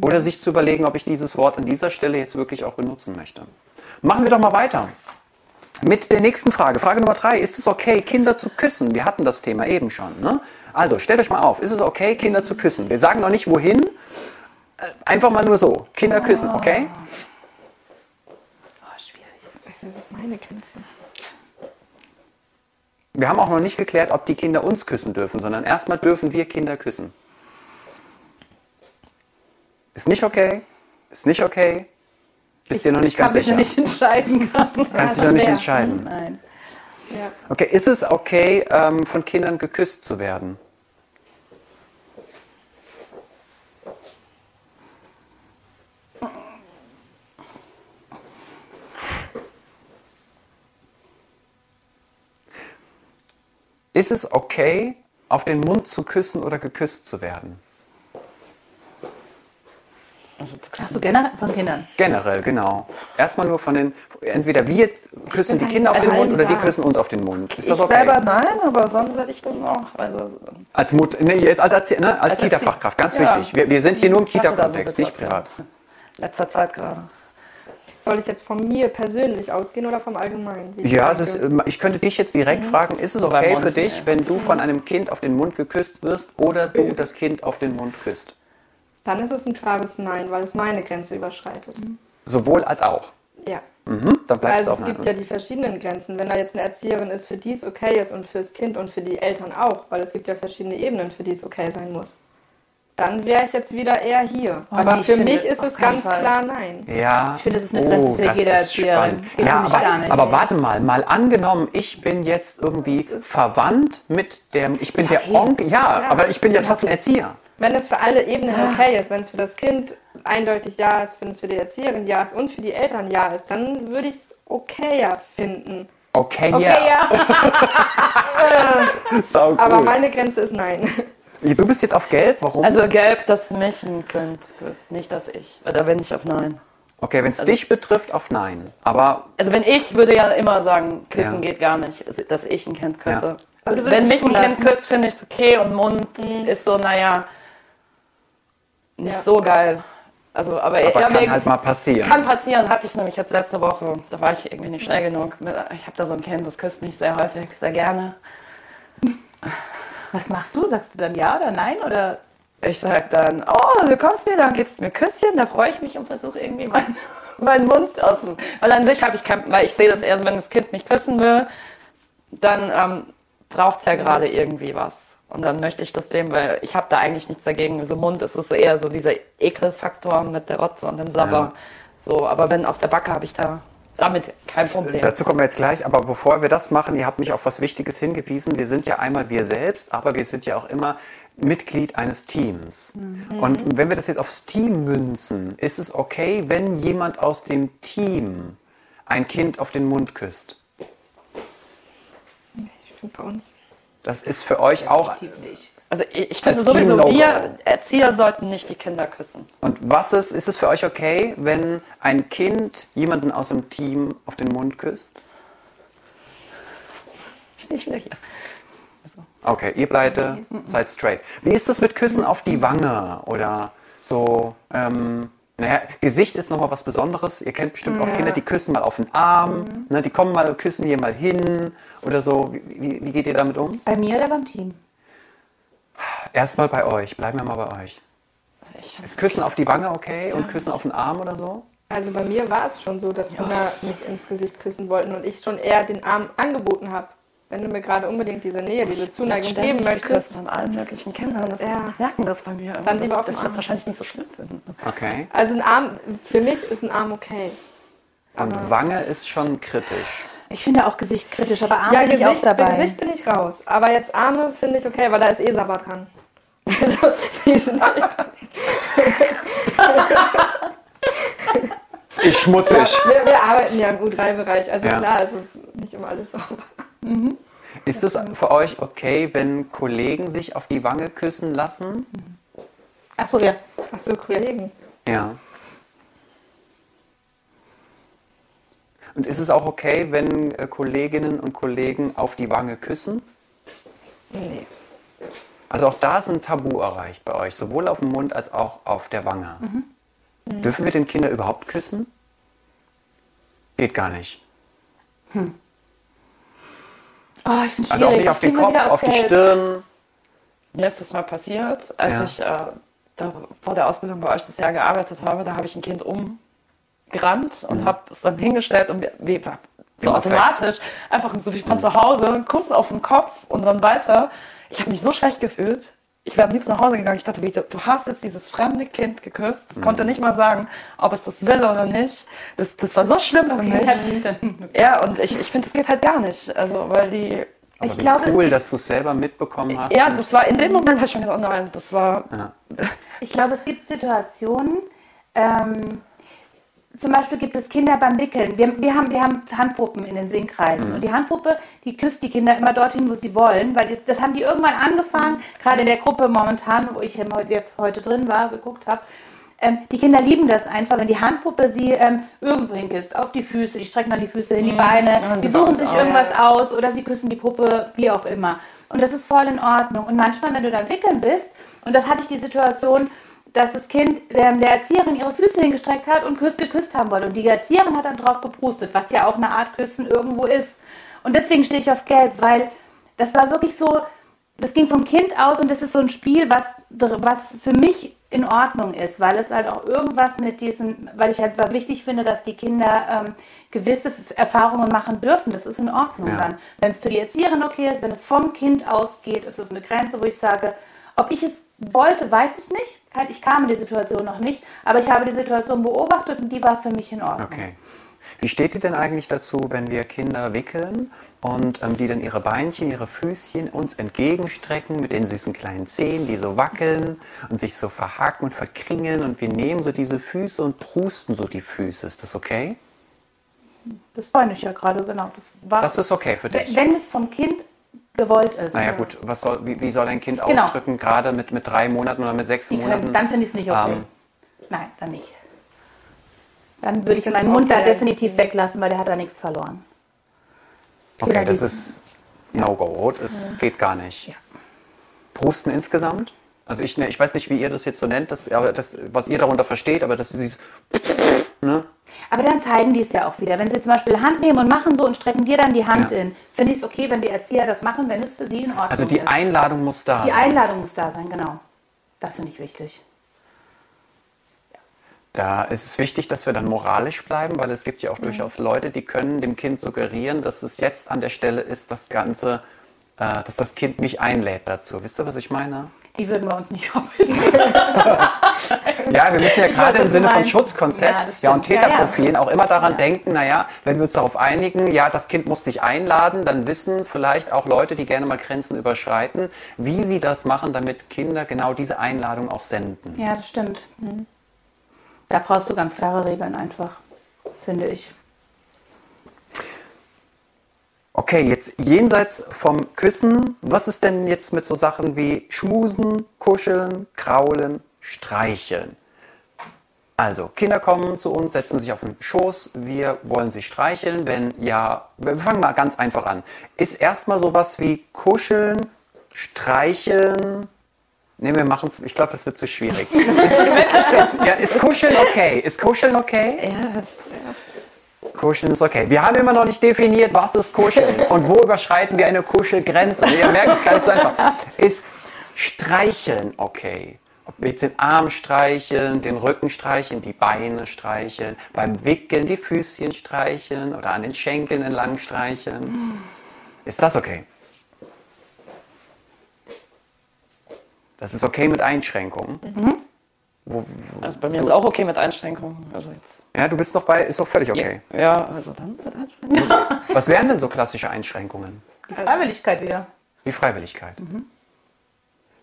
Oder sich zu überlegen, ob ich dieses Wort an dieser Stelle jetzt wirklich auch benutzen möchte. Machen wir doch mal weiter. Mit der nächsten Frage. Frage Nummer drei. Ist es okay, Kinder zu küssen? Wir hatten das Thema eben schon. Ne? Also stellt euch mal auf. Ist es okay, Kinder zu küssen? Wir sagen noch nicht wohin. Äh, einfach mal nur so. Kinder küssen, okay? Das ist meine Grenze. Wir haben auch noch nicht geklärt, ob die Kinder uns küssen dürfen, sondern erstmal dürfen wir Kinder küssen. Ist nicht okay? Ist nicht okay? Bist dir noch nicht ganz sicher? Kann ich nicht entscheiden gerade. Kannst dich noch nicht entscheiden? Nein. Ja. Okay, ist es okay, ähm, von Kindern geküsst zu werden? Ist es okay, auf den Mund zu küssen oder geküsst zu werden? Also Hast du generell von Kindern? Generell, genau. Erstmal nur von den, entweder wir küssen die Kinder auf den Mund oder die küssen uns auf den Mund. Ist das okay? Ich selber nein, aber sonst werde ich dann auch. Also als Mut, ne, jetzt als, als, ne, als, als Kita-Fachkraft, ganz ja. wichtig. Wir, wir sind hier nur im Kita-Kontext, nicht privat. Letzter Zeit gerade. Soll ich jetzt von mir persönlich ausgehen oder vom Allgemeinen? Ja, ist, ich könnte dich jetzt direkt mhm. fragen, ist es okay für dich, wenn du von einem Kind auf den Mund geküsst wirst oder du das Kind auf den Mund küsst? Dann ist es ein klares Nein, weil es meine Grenze überschreitet. Sowohl als auch? Ja. Mhm, dann bleibt also es auch es gibt ja die verschiedenen Grenzen. Wenn da jetzt eine Erzieherin ist, für die es okay ist und fürs Kind und für die Eltern auch, weil es gibt ja verschiedene Ebenen, für die es okay sein muss dann wäre ich jetzt wieder eher hier. Oh, aber nee, für mich ist es ganz Fall. klar nein. Ja. Ich finde, es ist eine Grenze oh, für jede Erzieherin. Ja, aber, aber, warte mal, mal angenommen, ich bin jetzt irgendwie verwandt mit dem, ich bin ja, der Onkel, ja, ja, aber ich bin ja trotzdem Erzieher. Wenn es für alle Ebenen ah. okay ist, wenn es für das Kind eindeutig ja ist, wenn es für die Erzieherin ja ist und für die Eltern ja ist, dann würde ich es okayer finden. Okay, okay ja. ja. Aber meine Grenze ist nein. Du bist jetzt auf Gelb, warum? Also Gelb, dass mich ein Kind küsst, nicht dass ich. Oder wenn ich auf Nein. Okay, wenn es also, dich betrifft, auf Nein. Aber. Also wenn ich würde ja immer sagen, küssen ja. geht gar nicht, dass ich ein Kind küsse. Ja. Wenn mich ein Kind küsst, finde ich es okay und Mund mhm. ist so, naja, nicht ja. so geil. Also, aber, aber ja, kann halt mal passieren. Kann passieren, hatte ich nämlich jetzt letzte Woche. Da war ich irgendwie nicht schnell genug. Ich habe da so ein Kind, das küsst mich sehr häufig, sehr gerne. Was machst du? Sagst du dann ja oder nein? Oder ich sag dann, oh, du kommst wieder und gibst mir Küsschen, da freue ich mich und versuche irgendwie meinen mein Mund aus dem. Weil an sich habe ich kein, weil ich sehe das eher so, wenn das Kind mich küssen will, dann ähm, braucht es ja gerade irgendwie was. Und dann möchte ich das dem, weil ich habe da eigentlich nichts dagegen. So Mund ist es eher so dieser Ekelfaktor mit der Rotze und dem Sabber. Ja. So, aber wenn auf der Backe habe ich da damit kein Problem. Dazu kommen wir jetzt gleich, aber bevor wir das machen, ihr habt mich auf was Wichtiges hingewiesen. Wir sind ja einmal wir selbst, aber wir sind ja auch immer Mitglied eines Teams. Mhm. Und wenn wir das jetzt aufs Team münzen, ist es okay, wenn jemand aus dem Team ein Kind auf den Mund küsst? Ich finde bei uns. Das ist für euch auch. Nicht. Also ich finde sowieso, wir Erzieher sollten nicht die Kinder küssen. Und was ist, ist es für euch okay, wenn ein Kind jemanden aus dem Team auf den Mund küsst? Nicht mehr hier. Also. Okay, ihr bleibt, seid straight. Wie ist das mit Küssen auf die Wange oder so? Ähm, Naja, Gesicht ist nochmal was Besonderes. Ihr kennt bestimmt auch Kinder, die küssen mal auf den Arm, Mhm. ne, die kommen mal und küssen hier mal hin oder so. Wie, wie, wie geht ihr damit um? Bei mir oder beim Team? Erstmal bei euch, bleiben wir mal bei euch. Ich Ist Küssen auf die Wange okay und Küssen auf den Arm oder so? Also bei mir war es schon so, dass Kinder mich ins Gesicht küssen wollten und ich schon eher den Arm angeboten habe. Wenn du mir gerade unbedingt diese Nähe, diese Zuneigung geben möchtest. geküsst von allen möglichen Kindern. Das Ja. ist, merken das bei mir. Dann lieber auf den ich das Arm. wahrscheinlich nicht so schlimm finde. Okay. Also ein Arm, für mich ist ein Arm okay. Und Wange ist schon kritisch. Ich finde auch Gesicht kritisch, aber Arm Ja, bin ich auch Gesicht, bei dabei. Gesicht bin ich raus. Aber jetzt Arme finde ich okay, weil da ist eh Sabber dran. Also, die sind Ist schmutzig. wir, wir arbeiten ja im U3-Bereich, also Ja. klar, es ist nicht immer alles sauber. Ist es für euch okay, wenn Kollegen sich auf die Wange küssen lassen? Ach so, ja. Achso, Kollegen. Ja. Und ist es auch okay, wenn äh, Kolleginnen und Kollegen auf die Wange küssen? Nee. Also auch da ist ein Tabu erreicht bei euch, sowohl auf dem Mund als auch auf der Wange. Dürfen wir den Kindern überhaupt küssen? Geht gar nicht. Oh, ich finde Also auch nicht auf den Kopf, wieder auf die. Stirn. Das mal passiert, als Ja. ich äh, da vor der Ausbildung bei euch das Jahr gearbeitet habe. Da habe ich ein Kind umgerannt und habe es dann hingestellt und wie, so Ja, automatisch einfach so wie von zu Hause, Kuss auf den Kopf und dann weiter. Ich habe mich so schlecht gefühlt. Ich wäre am liebsten nach Hause gegangen. Ich dachte, du hast jetzt dieses fremde Kind geküsst. Das konnte nicht mal sagen, ob es das will oder nicht. Das, das war so schlimm für mich. Ja, und ich, ich finde, das geht halt gar nicht. Also, weil die. Aber Ich wie glaube, es cool, dass du es selber mitbekommen hast. Ja, das war in dem Moment habe ich schon gedacht, oh nein, das war. Ja. Ich glaube, es gibt Situationen, ähm, zum Beispiel gibt es Kinder beim Wickeln. Wir, wir, haben, wir haben Handpuppen in den Singkreisen. Und die Handpuppe, die küsst die Kinder immer dorthin, wo sie wollen, weil die, das haben die irgendwann angefangen, gerade in der Gruppe momentan, wo ich jetzt heute drin war, geguckt habe. Ähm, die Kinder lieben das einfach, wenn die Handpuppe sie ähm, irgendwo hinküsst, auf die Füße, die strecken dann die Füße hin, die Beine, Ja, die suchen auch, sich ja. irgendwas aus oder sie küssen die Puppe, wie auch immer. Und das ist voll in Ordnung. Und manchmal, wenn du dann wickeln bist, und das hatte ich die Situation, dass das Kind ähm, der Erzieherin ihre Füße hingestreckt hat und küss, geküsst haben wollte. Und die Erzieherin hat dann drauf geprustet, was ja auch eine Art Küssen irgendwo ist. Und deswegen stehe ich auf Gelb, weil das war wirklich so, das ging vom Kind aus und das ist so ein Spiel, was, was für mich in Ordnung ist, weil es halt auch irgendwas mit diesen, weil ich halt wichtig finde, dass die Kinder ähm, gewisse Erfahrungen machen dürfen. Das ist in Ordnung Ja. dann. Wenn es für die Erzieherin okay ist, wenn es vom Kind ausgeht, ist es eine Grenze, wo ich sage, ob ich es wollte, weiß ich nicht. Ich kam in die Situation noch nicht, aber ich habe die Situation beobachtet und die war für mich in Ordnung. Okay. Wie steht ihr denn eigentlich dazu, wenn wir Kinder wickeln und ähm, die dann ihre Beinchen, ihre Füßchen uns entgegenstrecken mit den süßen kleinen Zehen, die so wackeln und sich so verhaken und verkringeln und wir nehmen so diese Füße und prusten so die Füße. Ist das okay? Das meine ich ja gerade, genau. Das, war, Das ist okay für dich. wenn es vom Kind gewollt ist. Naja gut, was soll, wie, wie soll ein Kind Genau. ausdrücken, gerade mit, mit drei Monaten oder mit sechs Die Monaten? können, dann finde ich es nicht okay. Ähm, Nein, dann nicht. Dann würde ich meinen Mund da definitiv weglassen, weil der hat da nichts verloren. okay, Kinder, das die- ist No-Go. Das geht gar nicht. Ja. Prusten insgesamt? Also ich, ne, ich weiß nicht, wie ihr das jetzt so nennt, das, aber das, was ihr darunter versteht, aber das ist dieses, ne? Aber dann zeigen die es ja auch wieder. Wenn sie zum Beispiel Hand nehmen und machen so und strecken dir dann die Hand Ja. in, finde ich es okay, wenn die Erzieher das machen, wenn es für sie in Ordnung Also die ist. Einladung muss da die sein. Einladung muss da sein, genau. Das finde ich wichtig. Da ist es wichtig, dass wir dann moralisch bleiben, weil es gibt ja auch durchaus Leute, die können dem Kind suggerieren, dass es jetzt an der Stelle ist, das Ganze, äh, dass das Kind mich einlädt dazu. Wisst ihr, was ich meine? Die würden bei uns nicht hoffen. Ja, wir müssen ja gerade im Sinne von. Schutzkonzept Ja, ja, und stimmt. Ja, ja. Täterprofilen auch immer daran denken, naja, wenn wir uns darauf einigen, ja, das Kind muss dich einladen, dann wissen vielleicht auch Leute, die gerne mal Grenzen überschreiten, wie sie das machen, damit Kinder genau diese Einladung auch senden. Ja, das stimmt. Mhm. Da brauchst du ganz klare Regeln einfach, finde ich. Okay, jetzt jenseits vom Küssen, was ist denn jetzt mit so Sachen wie Schmusen, Kuscheln, Kraulen, Streicheln? Also, Kinder kommen zu uns, setzen sich auf den Schoß, wir wollen sie streicheln. Wenn ja, wir fangen mal ganz einfach an. Ist erstmal sowas wie Kuscheln, Streicheln Nee, wir machen es. Ich glaube, das wird zu schwierig. ist, ist, ja, ist Kuscheln okay? Ist Kuscheln okay? Ja, Kuscheln ist okay. Wir haben immer noch nicht definiert, was ist Kuscheln und wo überschreiten wir eine Kuschelgrenze. Ihr merkt es gar nicht so einfach. Ist Streicheln okay? Ob wir jetzt den Arm streicheln, den Rücken streicheln, die Beine streicheln, beim Wickeln die Füßchen streicheln oder an den Schenkeln entlang streicheln. Ist das okay? Das ist okay mit Einschränkungen. Wo, also bei mir ist auch okay mit Einschränkungen. Also jetzt. ja, du bist doch bei, ist doch völlig okay. Ja, also dann mit Einschränkungen. Was wären denn so klassische Einschränkungen? Die Freiwilligkeit wieder. Wie Freiwilligkeit.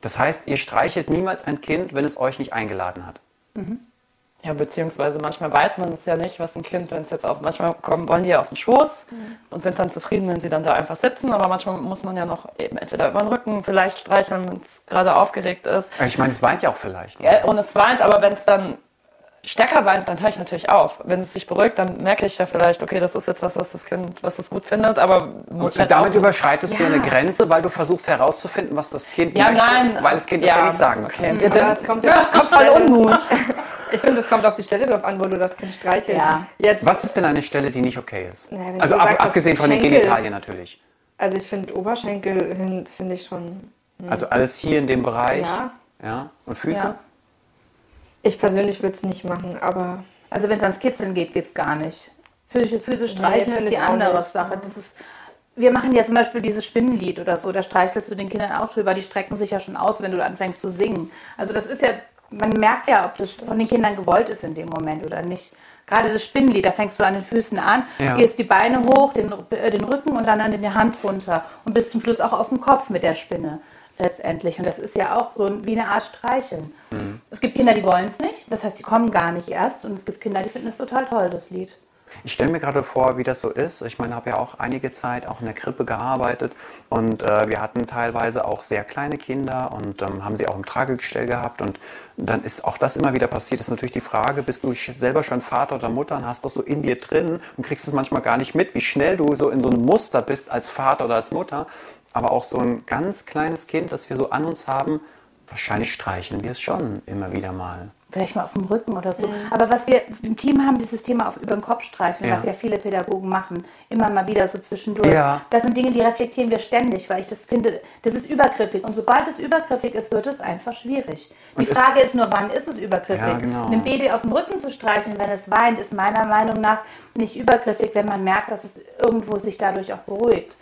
Das heißt, ihr streichelt niemals ein Kind, wenn es euch nicht eingeladen hat. Ja, beziehungsweise manchmal weiß man es ja nicht, was ein Kind, wenn es jetzt auch, manchmal kommen, wollen die ja auf den Schoß und sind dann zufrieden, wenn sie dann da einfach sitzen, aber manchmal muss man ja noch eben entweder über den Rücken vielleicht streicheln, wenn es gerade aufgeregt ist. Ich meine, es weint ja auch vielleicht. ne? Ja, und es weint, aber wenn es dann stärker weint, dann höre ich natürlich auf. Wenn es sich beruhigt, dann merke ich ja vielleicht, okay, das ist jetzt was, was das Kind, was das gut findet, aber muss Und halt damit auch- überschreitest du Ja. eine Grenze, weil du versuchst herauszufinden, was das Kind Ja, möchte, nein. weil das Kind das ja nicht sagen kann. Okay. Aber es kommt ja, kommt voll Unmut. Ich finde, es kommt auf die Stelle drauf an, wo du das Kind streichelst. Ja. Jetzt, Was ist denn eine Stelle, die nicht okay ist? Ja, wenn also du ab, sagst, abgesehen von den Schenkel- Genitalien natürlich. also ich finde Oberschenkel hin, finde ich schon. Also alles hier in dem Bereich. Ja. Ja. Und Füße? Ich persönlich würde es nicht machen, aber Also wenn es ans Kitzeln geht, geht es gar nicht. Füße, Füße streicheln finde ist die andere nicht. Sache. Das ist, wir machen ja zum Beispiel dieses Spinnenlied oder so, da streichelst du den Kindern auch drüber, die strecken sich ja schon aus, wenn du anfängst zu singen. Also das ist ja, man merkt ja, ob das von den Kindern gewollt ist in dem Moment oder nicht. Gerade das Spinnenlied, da fängst du an den Füßen an, Ja. gehst die Beine hoch, den, äh, den Rücken und dann an die Hand runter und bis zum Schluss auch auf dem Kopf mit der Spinne letztendlich. Und das ist ja auch so wie eine Art Streicheln. Es gibt Kinder, die wollen es nicht, das heißt, die kommen gar nicht erst. Und es gibt Kinder, die finden es total toll, das Lied. Ich stelle mir gerade vor, wie das so ist. Ich meine, habe ja auch einige Zeit auch in der Krippe gearbeitet und äh, wir hatten teilweise auch sehr kleine Kinder und ähm, haben sie auch im Tragegestell gehabt und dann ist auch das immer wieder passiert. Das ist natürlich die Frage, bist du selber schon Vater oder Mutter und hast das so in dir drin und kriegst es manchmal gar nicht mit, wie schnell du so in so einem Muster bist als Vater oder als Mutter. Aber auch so ein ganz kleines Kind, das wir so an uns haben, wahrscheinlich streicheln wir es schon immer wieder mal. Vielleicht mal auf dem Rücken oder so. Aber was wir im Team haben, dieses Thema auf über den Kopf streicheln, Ja. was ja viele Pädagogen machen, immer mal wieder so zwischendurch. Ja. Das sind Dinge, die reflektieren wir ständig, weil ich das finde, das ist übergriffig. Und sobald es übergriffig ist, wird es einfach schwierig. Die Und es- Frage ist nur, wann ist es übergriffig? Ja, genau. Einem Baby auf dem Rücken zu streicheln, wenn es weint, ist meiner Meinung nach nicht übergriffig, wenn man merkt, dass es irgendwo sich dadurch auch beruhigt.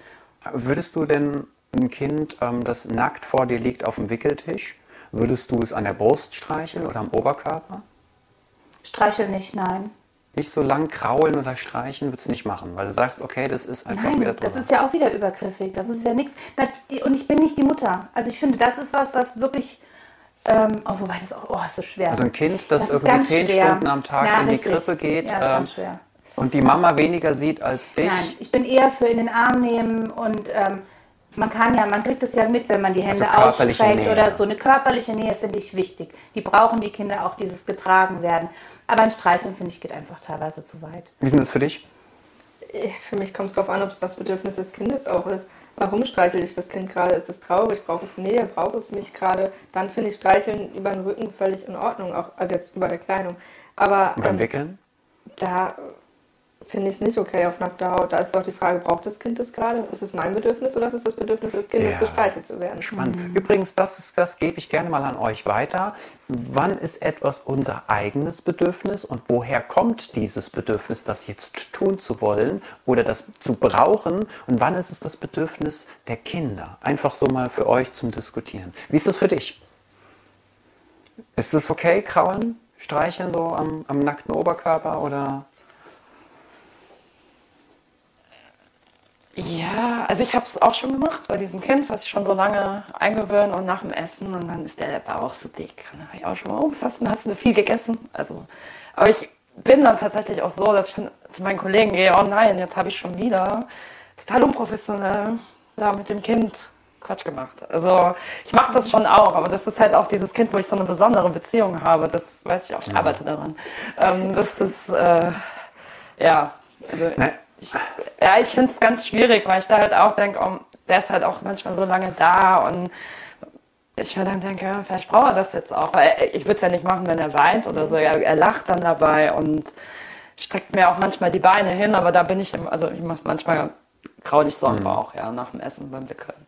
Würdest du denn ein Kind, ähm, das nackt vor dir liegt auf dem Wickeltisch, würdest du es an der Brust streicheln oder am Oberkörper? Streicheln nicht, nein. Nicht so lang kraulen oder streichen würdest du nicht machen, weil du sagst, okay, das ist einfach wieder Nein, drüber. das ist ja auch wieder übergriffig. Das ist ja nichts. Und ich bin nicht die Mutter. Also ich finde, das ist was, was wirklich. Ähm, oh, wobei das auch, oh, ist so schwer. also ein Kind, das, ist irgendwie zehn schwer. Stunden am Tag Ja, in die richtig. Krippe geht Ja, ist ganz ähm, schwer. Und die Mama weniger sieht als dich. Nein, ich bin eher für in den Arm nehmen und ähm, man kann ja, man kriegt es ja mit, wenn man die Hände Also ausstreckt oder so. Eine körperliche Nähe finde ich wichtig. Die brauchen die Kinder auch, dieses getragen werden. Aber ein Streicheln, finde ich, geht einfach teilweise zu weit. Wie ist denn das für dich? für mich kommt es darauf an, ob es das Bedürfnis des Kindes auch ist. Warum streichel ich das Kind gerade? Ist es traurig? Braucht es Nähe? Braucht es mich gerade? Dann finde ich Streicheln über den Rücken völlig in Ordnung, auch, also jetzt über der Kleidung. Aber Und beim ähm, Wickeln? da finde ich es nicht okay auf nackter Haut. Da ist doch die Frage, braucht das Kind das gerade? Ist es mein Bedürfnis oder ist es das Bedürfnis des Kindes, Ja. gestreichelt zu werden? Spannend. Übrigens, das, ist, das gebe ich gerne mal an euch weiter. Wann ist etwas unser eigenes Bedürfnis und woher kommt dieses Bedürfnis, das jetzt tun zu wollen oder das zu brauchen? Und wann ist es das Bedürfnis der Kinder? Einfach so mal für euch zum Diskutieren. Wie ist das für dich? Ist es okay, kraulen, streicheln so am, am nackten Oberkörper oder? Ja, also ich habe es auch schon gemacht bei diesem Kind, was ich schon so lange eingewöhne und nach dem Essen und dann ist der Bauch so dick. Und dann habe ich auch schon mal, oh, was hast du, hast du viel gegessen? Also, aber ich bin dann tatsächlich auch so, dass ich schon zu meinen Kollegen gehe, oh nein, jetzt habe ich schon wieder total unprofessionell da mit dem Kind Quatsch gemacht. Also ich mache das schon auch, aber das ist halt auch dieses Kind, wo ich so eine besondere Beziehung habe. Das weiß ich auch, ich arbeite daran. Ähm, das ist, äh, ja, also? Ich, ja, ich finde es ganz schwierig, weil ich da halt auch denke, oh, der ist halt auch manchmal so lange da und ich mir dann denke, vielleicht braucht er das jetzt auch. Weil ich würde es ja nicht machen, wenn er weint oder so. Er, er lacht dann dabei und streckt mir auch manchmal die Beine hin, aber da bin ich, im, also ich mache manchmal graulich so am Mhm. Bauch, ja, nach dem Essen beim Wickeln.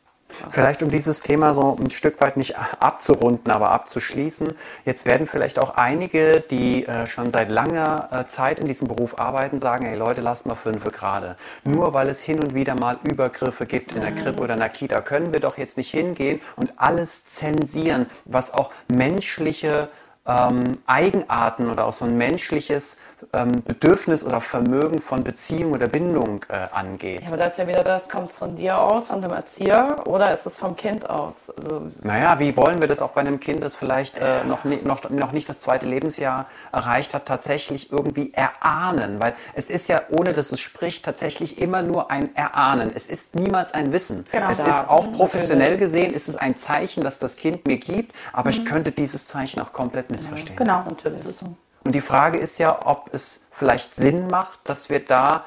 Vielleicht um dieses Thema so ein Stück weit nicht abzurunden, aber abzuschließen. Jetzt werden vielleicht auch einige, die äh, schon seit langer äh, Zeit in diesem Beruf arbeiten, sagen, hey Leute, lasst mal fünfe gerade. Nur weil es hin und wieder mal Übergriffe gibt in der Krippe oder in der Kita, können wir doch jetzt nicht hingehen und alles zensieren, was auch menschliche ähm, Eigenarten oder auch so ein menschliches ähm, Bedürfnis oder Vermögen von Beziehung oder Bindung äh, angeht. Ja, aber da ist ja wieder das, kommt es von dir aus, von dem Erzieher, oder ist es vom Kind aus? Also, Naja, wie wollen wir das auch bei einem Kind, das vielleicht äh, noch, noch, noch nicht das zweite Lebensjahr erreicht hat, tatsächlich irgendwie erahnen? Weil es ist ja, ohne dass es spricht, tatsächlich immer nur ein Erahnen. Es ist niemals ein Wissen. Genau. es Ja, ist auch natürlich. professionell gesehen, ist es ein Zeichen, das das Kind mir gibt, aber ich könnte dieses Zeichen auch komplett missverstehen. Genau, Natürlich. Das ist so. Und die Frage ist ja, ob es vielleicht Sinn macht, dass wir da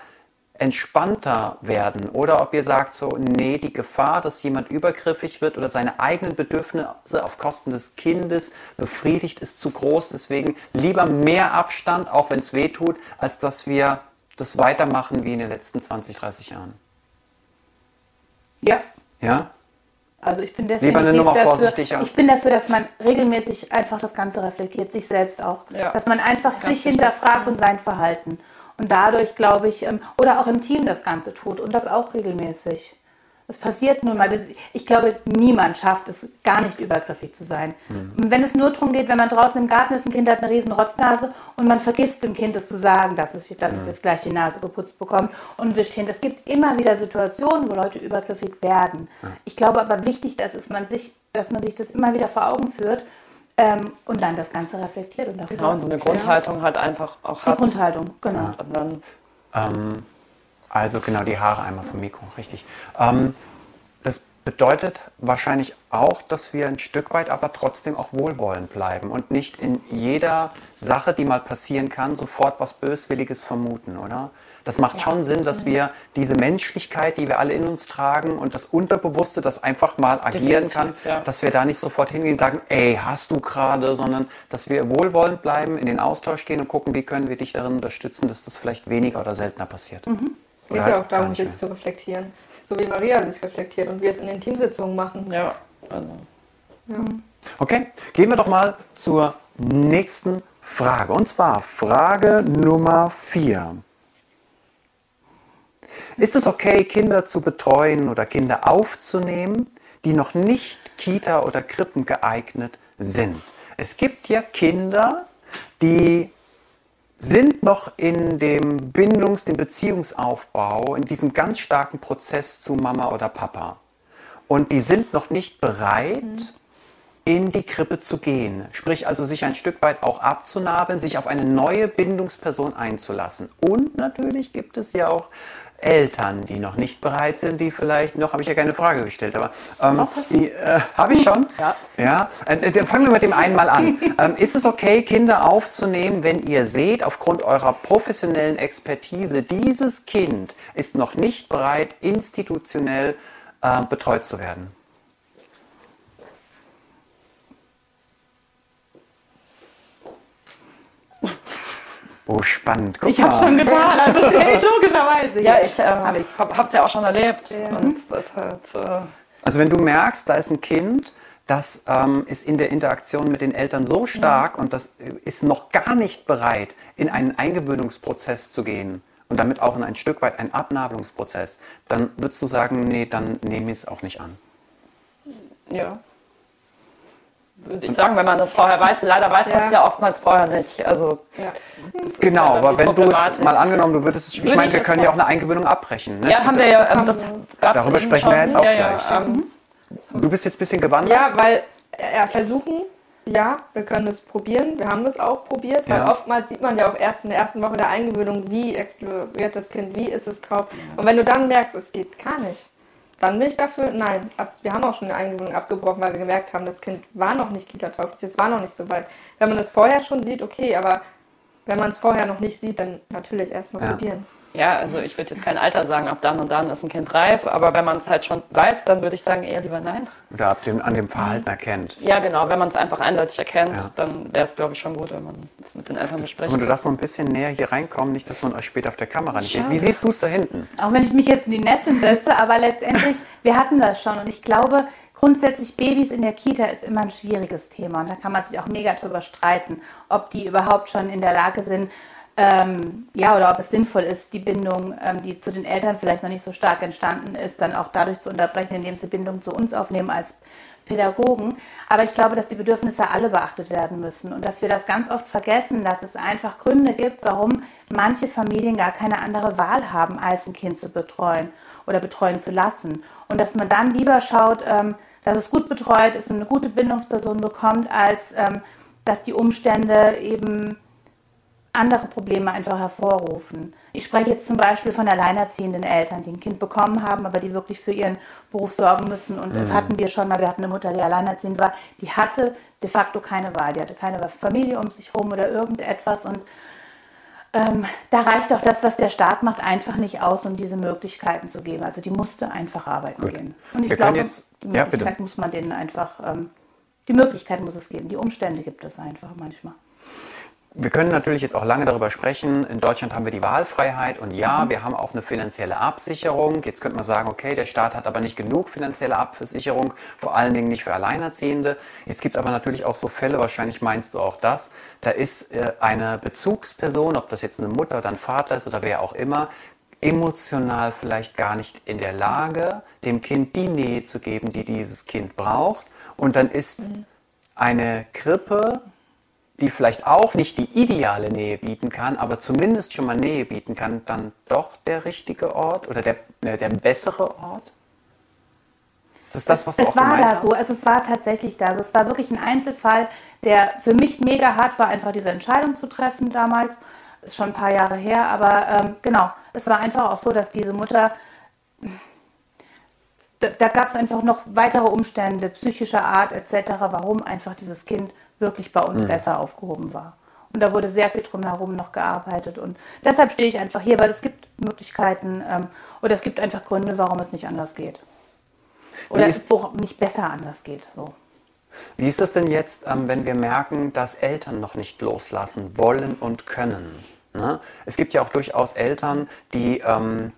entspannter werden oder ob ihr sagt so, nee, die Gefahr, dass jemand übergriffig wird oder seine eigenen Bedürfnisse auf Kosten des Kindes befriedigt, ist zu groß. Deswegen lieber mehr Abstand, auch wenn es weh tut, als dass wir das weitermachen wie in den letzten 20, 30 Jahren. Ja, Ja? Also ich bin Nummer dafür, vorsichtiger. ich bin dafür, dass man regelmäßig einfach das Ganze reflektiert, sich selbst auch. Ja. Dass man einfach Das sich hinterfragt und sein Verhalten. Und dadurch, glaube ich, ähm, oder auch im Team das Ganze tut und das auch regelmäßig. Es passiert nun mal. Ich glaube, niemand schafft es, gar nicht übergriffig zu sein. Und wenn es nur darum geht, wenn man draußen im Garten ist, ein Kind hat eine riesen Rotznase und man vergisst dem Kind es zu sagen, dass es, dass es jetzt gleich die Nase geputzt bekommt und wischt hin. Es gibt immer wieder Situationen, wo Leute übergriffig werden. Ich glaube aber wichtig, dass, es man sich, dass man sich das immer wieder vor Augen führt ähm, und dann das Ganze reflektiert. Und darüber genau, und so eine Grundhaltung halt einfach auch Die hat. Grundhaltung, genau. Und dann Ähm, also genau die Haare einmal vom Mikro, richtig. Ähm, das bedeutet wahrscheinlich auch, dass wir ein Stück weit aber trotzdem auch wohlwollend bleiben und nicht in jeder Sache, die mal passieren kann, sofort was Böswilliges vermuten, oder? Das macht schon Sinn, dass wir diese Menschlichkeit, die wir alle in uns tragen und das Unterbewusste, das einfach mal agieren kann, ja. dass wir da nicht sofort hingehen und sagen, ey, hast du gerade, sondern dass wir wohlwollend bleiben, in den Austausch gehen und gucken, wie können wir dich darin unterstützen, dass das vielleicht weniger oder seltener passiert. Es geht Oder halt ja auch darum, sich zu reflektieren. So wie Maria sich reflektiert und wir es in den Teamsitzungen machen. Ja, also. Okay, gehen wir doch mal zur nächsten Frage. Und zwar Frage Nummer 4. Ist es okay, Kinder zu betreuen oder Kinder aufzunehmen, die noch nicht Kita- oder Krippen geeignet sind? Es gibt ja Kinder, die sind noch in dem Bindungs-, dem Beziehungsaufbau, in diesem ganz starken Prozess zu Mama oder Papa. Und die sind noch nicht bereit, in die Krippe zu gehen. Sprich also sich ein Stück weit auch abzunabeln, sich auf eine neue Bindungsperson einzulassen. Und natürlich gibt es ja auch Eltern, die noch nicht bereit sind, die vielleicht, noch habe ich ja keine Frage gestellt, aber ähm, die äh, habe ich schon. Ja. Ja, äh, dann fangen wir mit dem einen mal an. ähm, ist es okay, Kinder aufzunehmen, wenn ihr seht, aufgrund eurer professionellen Expertise, dieses Kind ist noch nicht bereit, institutionell äh, betreut zu werden? Oh, spannend. Guck Ich habe schon getan, also stelle ich logischerweise. Ja, ich, äh, Hab ich. hab, hab's ja auch schon erlebt. Und das ist halt, äh, Also wenn du merkst, da ist ein Kind, das ähm, ist in der Interaktion mit den Eltern so stark und das äh, ist noch gar nicht bereit, in einen Eingewöhnungsprozess zu gehen und damit auch in ein Stück weit einen Abnabelungsprozess, dann würdest du sagen, nee, dann nehme ich es auch nicht an. ja. Würde ich sagen, wenn man das vorher weiß. Leider weiß man es Ja. ja oftmals vorher nicht. Also, Ja. Genau, ja aber wenn du es mal angenommen, du würdest es, ich Würde meine, wir können ja auch eine Eingewöhnung abbrechen. Ne? Ja, haben wir ja. Ähm, das gab's Darüber sprechen wir schon. jetzt auch ja, gleich. Ja, ähm, Du bist jetzt ein bisschen gewandert. Ja, weil ja, versuchen, ja, wir können es probieren. Wir haben es auch probiert, weil Ja. oftmals sieht man ja auch erst in der ersten Woche der Eingewöhnung, wie exploriert das Kind, wie ist es drauf. Und wenn du dann merkst, es geht gar nicht, dann bin ich dafür, nein, ab, wir haben auch schon eine Eingewöhnung abgebrochen, weil wir gemerkt haben, das Kind war noch nicht kita-tauglich, es war noch nicht so weit. Wenn man es vorher schon sieht, okay, aber wenn man es vorher noch nicht sieht, dann natürlich erstmal Ja. probieren. Ja, also ich würde jetzt kein Alter sagen, ab dann und dann ist ein Kind reif, aber wenn man es halt schon weiß, dann würde ich sagen, eher lieber nein. Oder ab dem, an dem Verhalten erkennt. Ja, genau, wenn man es einfach eindeutig erkennt, Ja. dann wäre es, glaube ich, schon gut, wenn man es mit den Eltern bespricht. Und du darfst noch ein bisschen näher hier reinkommen, nicht, dass man euch später auf der Kamera nicht sieht. Wie siehst du es da hinten? Auch wenn ich mich jetzt in die Nesseln setze, aber letztendlich, wir hatten das schon und ich glaube, grundsätzlich Babys in der Kita ist immer ein schwieriges Thema und da kann man sich auch mega drüber streiten, ob die überhaupt schon in der Lage sind, ähm, ja, oder ob es sinnvoll ist, die Bindung, ähm, die zu den Eltern vielleicht noch nicht so stark entstanden ist, dann auch dadurch zu unterbrechen, indem sie Bindung zu uns aufnehmen als Pädagogen. Aber ich glaube, dass die Bedürfnisse alle beachtet werden müssen und dass wir das ganz oft vergessen, dass es einfach Gründe gibt, warum manche Familien gar keine andere Wahl haben, als ein Kind zu betreuen oder betreuen zu lassen. Und dass man dann lieber schaut, ähm, dass es gut betreut ist und eine gute Bindungsperson bekommt, als ähm, dass die Umstände eben andere Probleme einfach hervorrufen. Ich spreche jetzt zum Beispiel von alleinerziehenden Eltern, die ein Kind bekommen haben, aber die wirklich für ihren Beruf sorgen müssen. Und das hatten wir schon mal. Wir hatten eine Mutter, die alleinerziehend war. Die hatte de facto keine Wahl. Die hatte keine Familie um sich herum oder irgendetwas. Und ähm, da reicht auch das, was der Staat macht, einfach nicht aus, um diese Möglichkeiten zu geben. Also die musste einfach arbeiten Gut. gehen. Und ich Wir glaube, jetzt- die Ja, Möglichkeit bitte. muss man denen einfach, ähm, die Möglichkeit muss es geben. Die Umstände gibt es einfach manchmal. Wir können natürlich jetzt auch lange darüber sprechen. In Deutschland haben wir die Wahlfreiheit und ja, wir haben auch eine finanzielle Absicherung. Jetzt könnte man sagen, okay, der Staat hat aber nicht genug finanzielle Absicherung, vor allen Dingen nicht für Alleinerziehende. Jetzt gibt es aber natürlich auch so Fälle, wahrscheinlich meinst du auch das, da ist äh, eine Bezugsperson, ob das jetzt eine Mutter oder ein Vater ist oder wer auch immer, emotional vielleicht gar nicht in der Lage, dem Kind die Nähe zu geben, die dieses Kind braucht. Und dann ist eine Krippe die vielleicht auch nicht die ideale Nähe bieten kann, aber zumindest schon mal Nähe bieten kann, dann doch der richtige Ort oder der, äh, der bessere Ort? Ist das das, was du es auch war da hast? so, also es war tatsächlich da so. Es war wirklich ein Einzelfall, der für mich mega hart war, einfach diese Entscheidung zu treffen damals. Ist schon ein paar Jahre her, aber ähm, genau, es war einfach auch so, dass diese Mutter, da, da gab es einfach noch weitere Umstände, psychischer Art etc., warum einfach dieses Kind wirklich bei Mhm. uns besser aufgehoben war. Und da wurde sehr viel drumherum noch gearbeitet. Und deshalb stehe ich einfach hier, weil es gibt Möglichkeiten ähm, oder es gibt einfach Gründe, warum es nicht anders geht. Oder ist- wo nicht besser anders geht. So. Wie ist das denn jetzt, ähm, wenn wir merken, dass Eltern noch nicht loslassen wollen und können? Ne? Es gibt ja auch durchaus Eltern, die, ähm,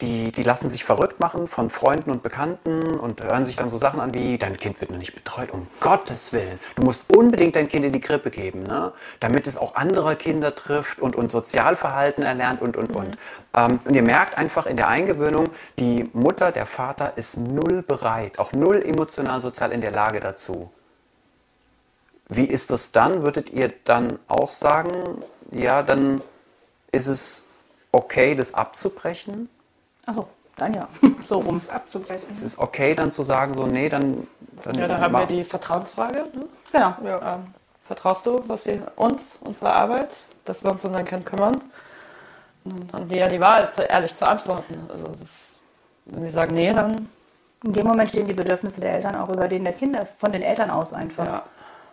die, die lassen sich verrückt machen von Freunden und Bekannten und hören sich dann so Sachen an wie, dein Kind wird noch nicht betreut, um Gottes Willen. Du musst unbedingt dein Kind in die Krippe geben, ne? damit es auch andere Kinder trifft und, und Sozialverhalten erlernt und, und, und. Ähm, und ihr merkt einfach in der Eingewöhnung, die Mutter, der Vater ist null bereit, auch null emotional, sozial in der Lage dazu. Wie ist das dann? Würdet ihr dann auch sagen, ja, dann ist es okay, das abzubrechen? Achso, dann ja. So rum. es abzubrechen. Es ist okay, dann zu sagen, so, nee, dann. dann Ja, da haben wir die Vertrauensfrage. Ne? Genau. Ja. Ähm, vertraust du, was wir uns, unsere Arbeit, dass wir uns um dein Kind kümmern? Und dann haben die ja die Wahl, ehrlich zu antworten. Also das, wenn die sagen, nee, dann In dem Moment stehen die Bedürfnisse der Eltern auch über denen der Kinder, von den Eltern aus einfach. Ja.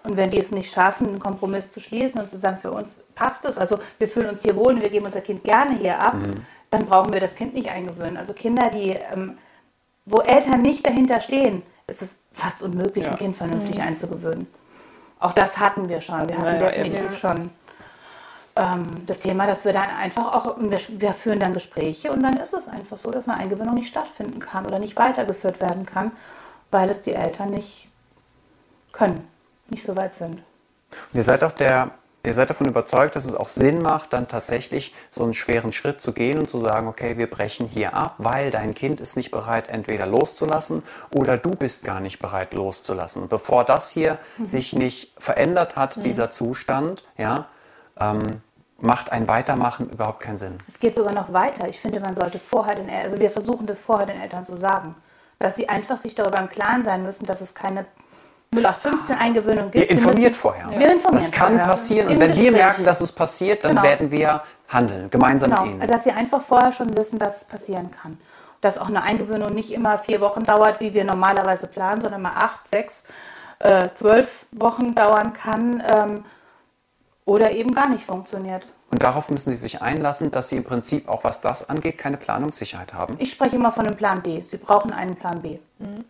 Und wenn die es nicht schaffen, einen Kompromiss zu schließen und zu sagen, für uns passt es, also wir fühlen uns hier wohl und wir geben unser Kind gerne hier ab, dann brauchen wir das Kind nicht eingewöhnen. Also Kinder, die, ähm, wo Eltern nicht dahinter stehen, ist es fast unmöglich, Ja. ein Kind vernünftig einzugewöhnen. Auch das hatten wir schon. Wir hatten Ja, ja, definitiv eben. schon ähm, das Thema, dass wir dann einfach auch, wir, wir führen dann Gespräche und dann ist es einfach so, dass eine Eingewöhnung nicht stattfinden kann oder nicht weitergeführt werden kann, weil es die Eltern nicht können, nicht so weit sind. Und ihr seid auch der, ihr seid davon überzeugt, dass es auch Sinn macht, dann tatsächlich so einen schweren Schritt zu gehen und zu sagen, okay, wir brechen hier ab, weil dein Kind ist nicht bereit, entweder loszulassen oder du bist gar nicht bereit, loszulassen. Bevor das hier sich nicht verändert hat, dieser Zustand, ja, ähm, macht ein Weitermachen überhaupt keinen Sinn. Es geht sogar noch weiter. Ich finde, man sollte vorher den Eltern, also wir versuchen das vorher den Eltern zu sagen, dass sie einfach sich darüber im Klaren sein müssen, dass es keine 0815 Eingewöhnung gibt. Ihr informiert vorher. Wir informieren Das kann vorher. passieren. Und wenn wir Gespräch. merken, dass es passiert, dann Genau. werden wir handeln, gemeinsam Genau, mit Ihnen. also dass sie einfach vorher schon wissen, dass es passieren kann. Dass auch eine Eingewöhnung nicht immer vier Wochen dauert, wie wir normalerweise planen, sondern mal acht, sechs, äh, zwölf Wochen dauern kann ähm, oder eben gar nicht funktioniert. Und darauf müssen sie sich einlassen, dass sie im Prinzip auch was das angeht, keine Planungssicherheit haben. Ich spreche immer von einem Plan B. Sie brauchen einen Plan B.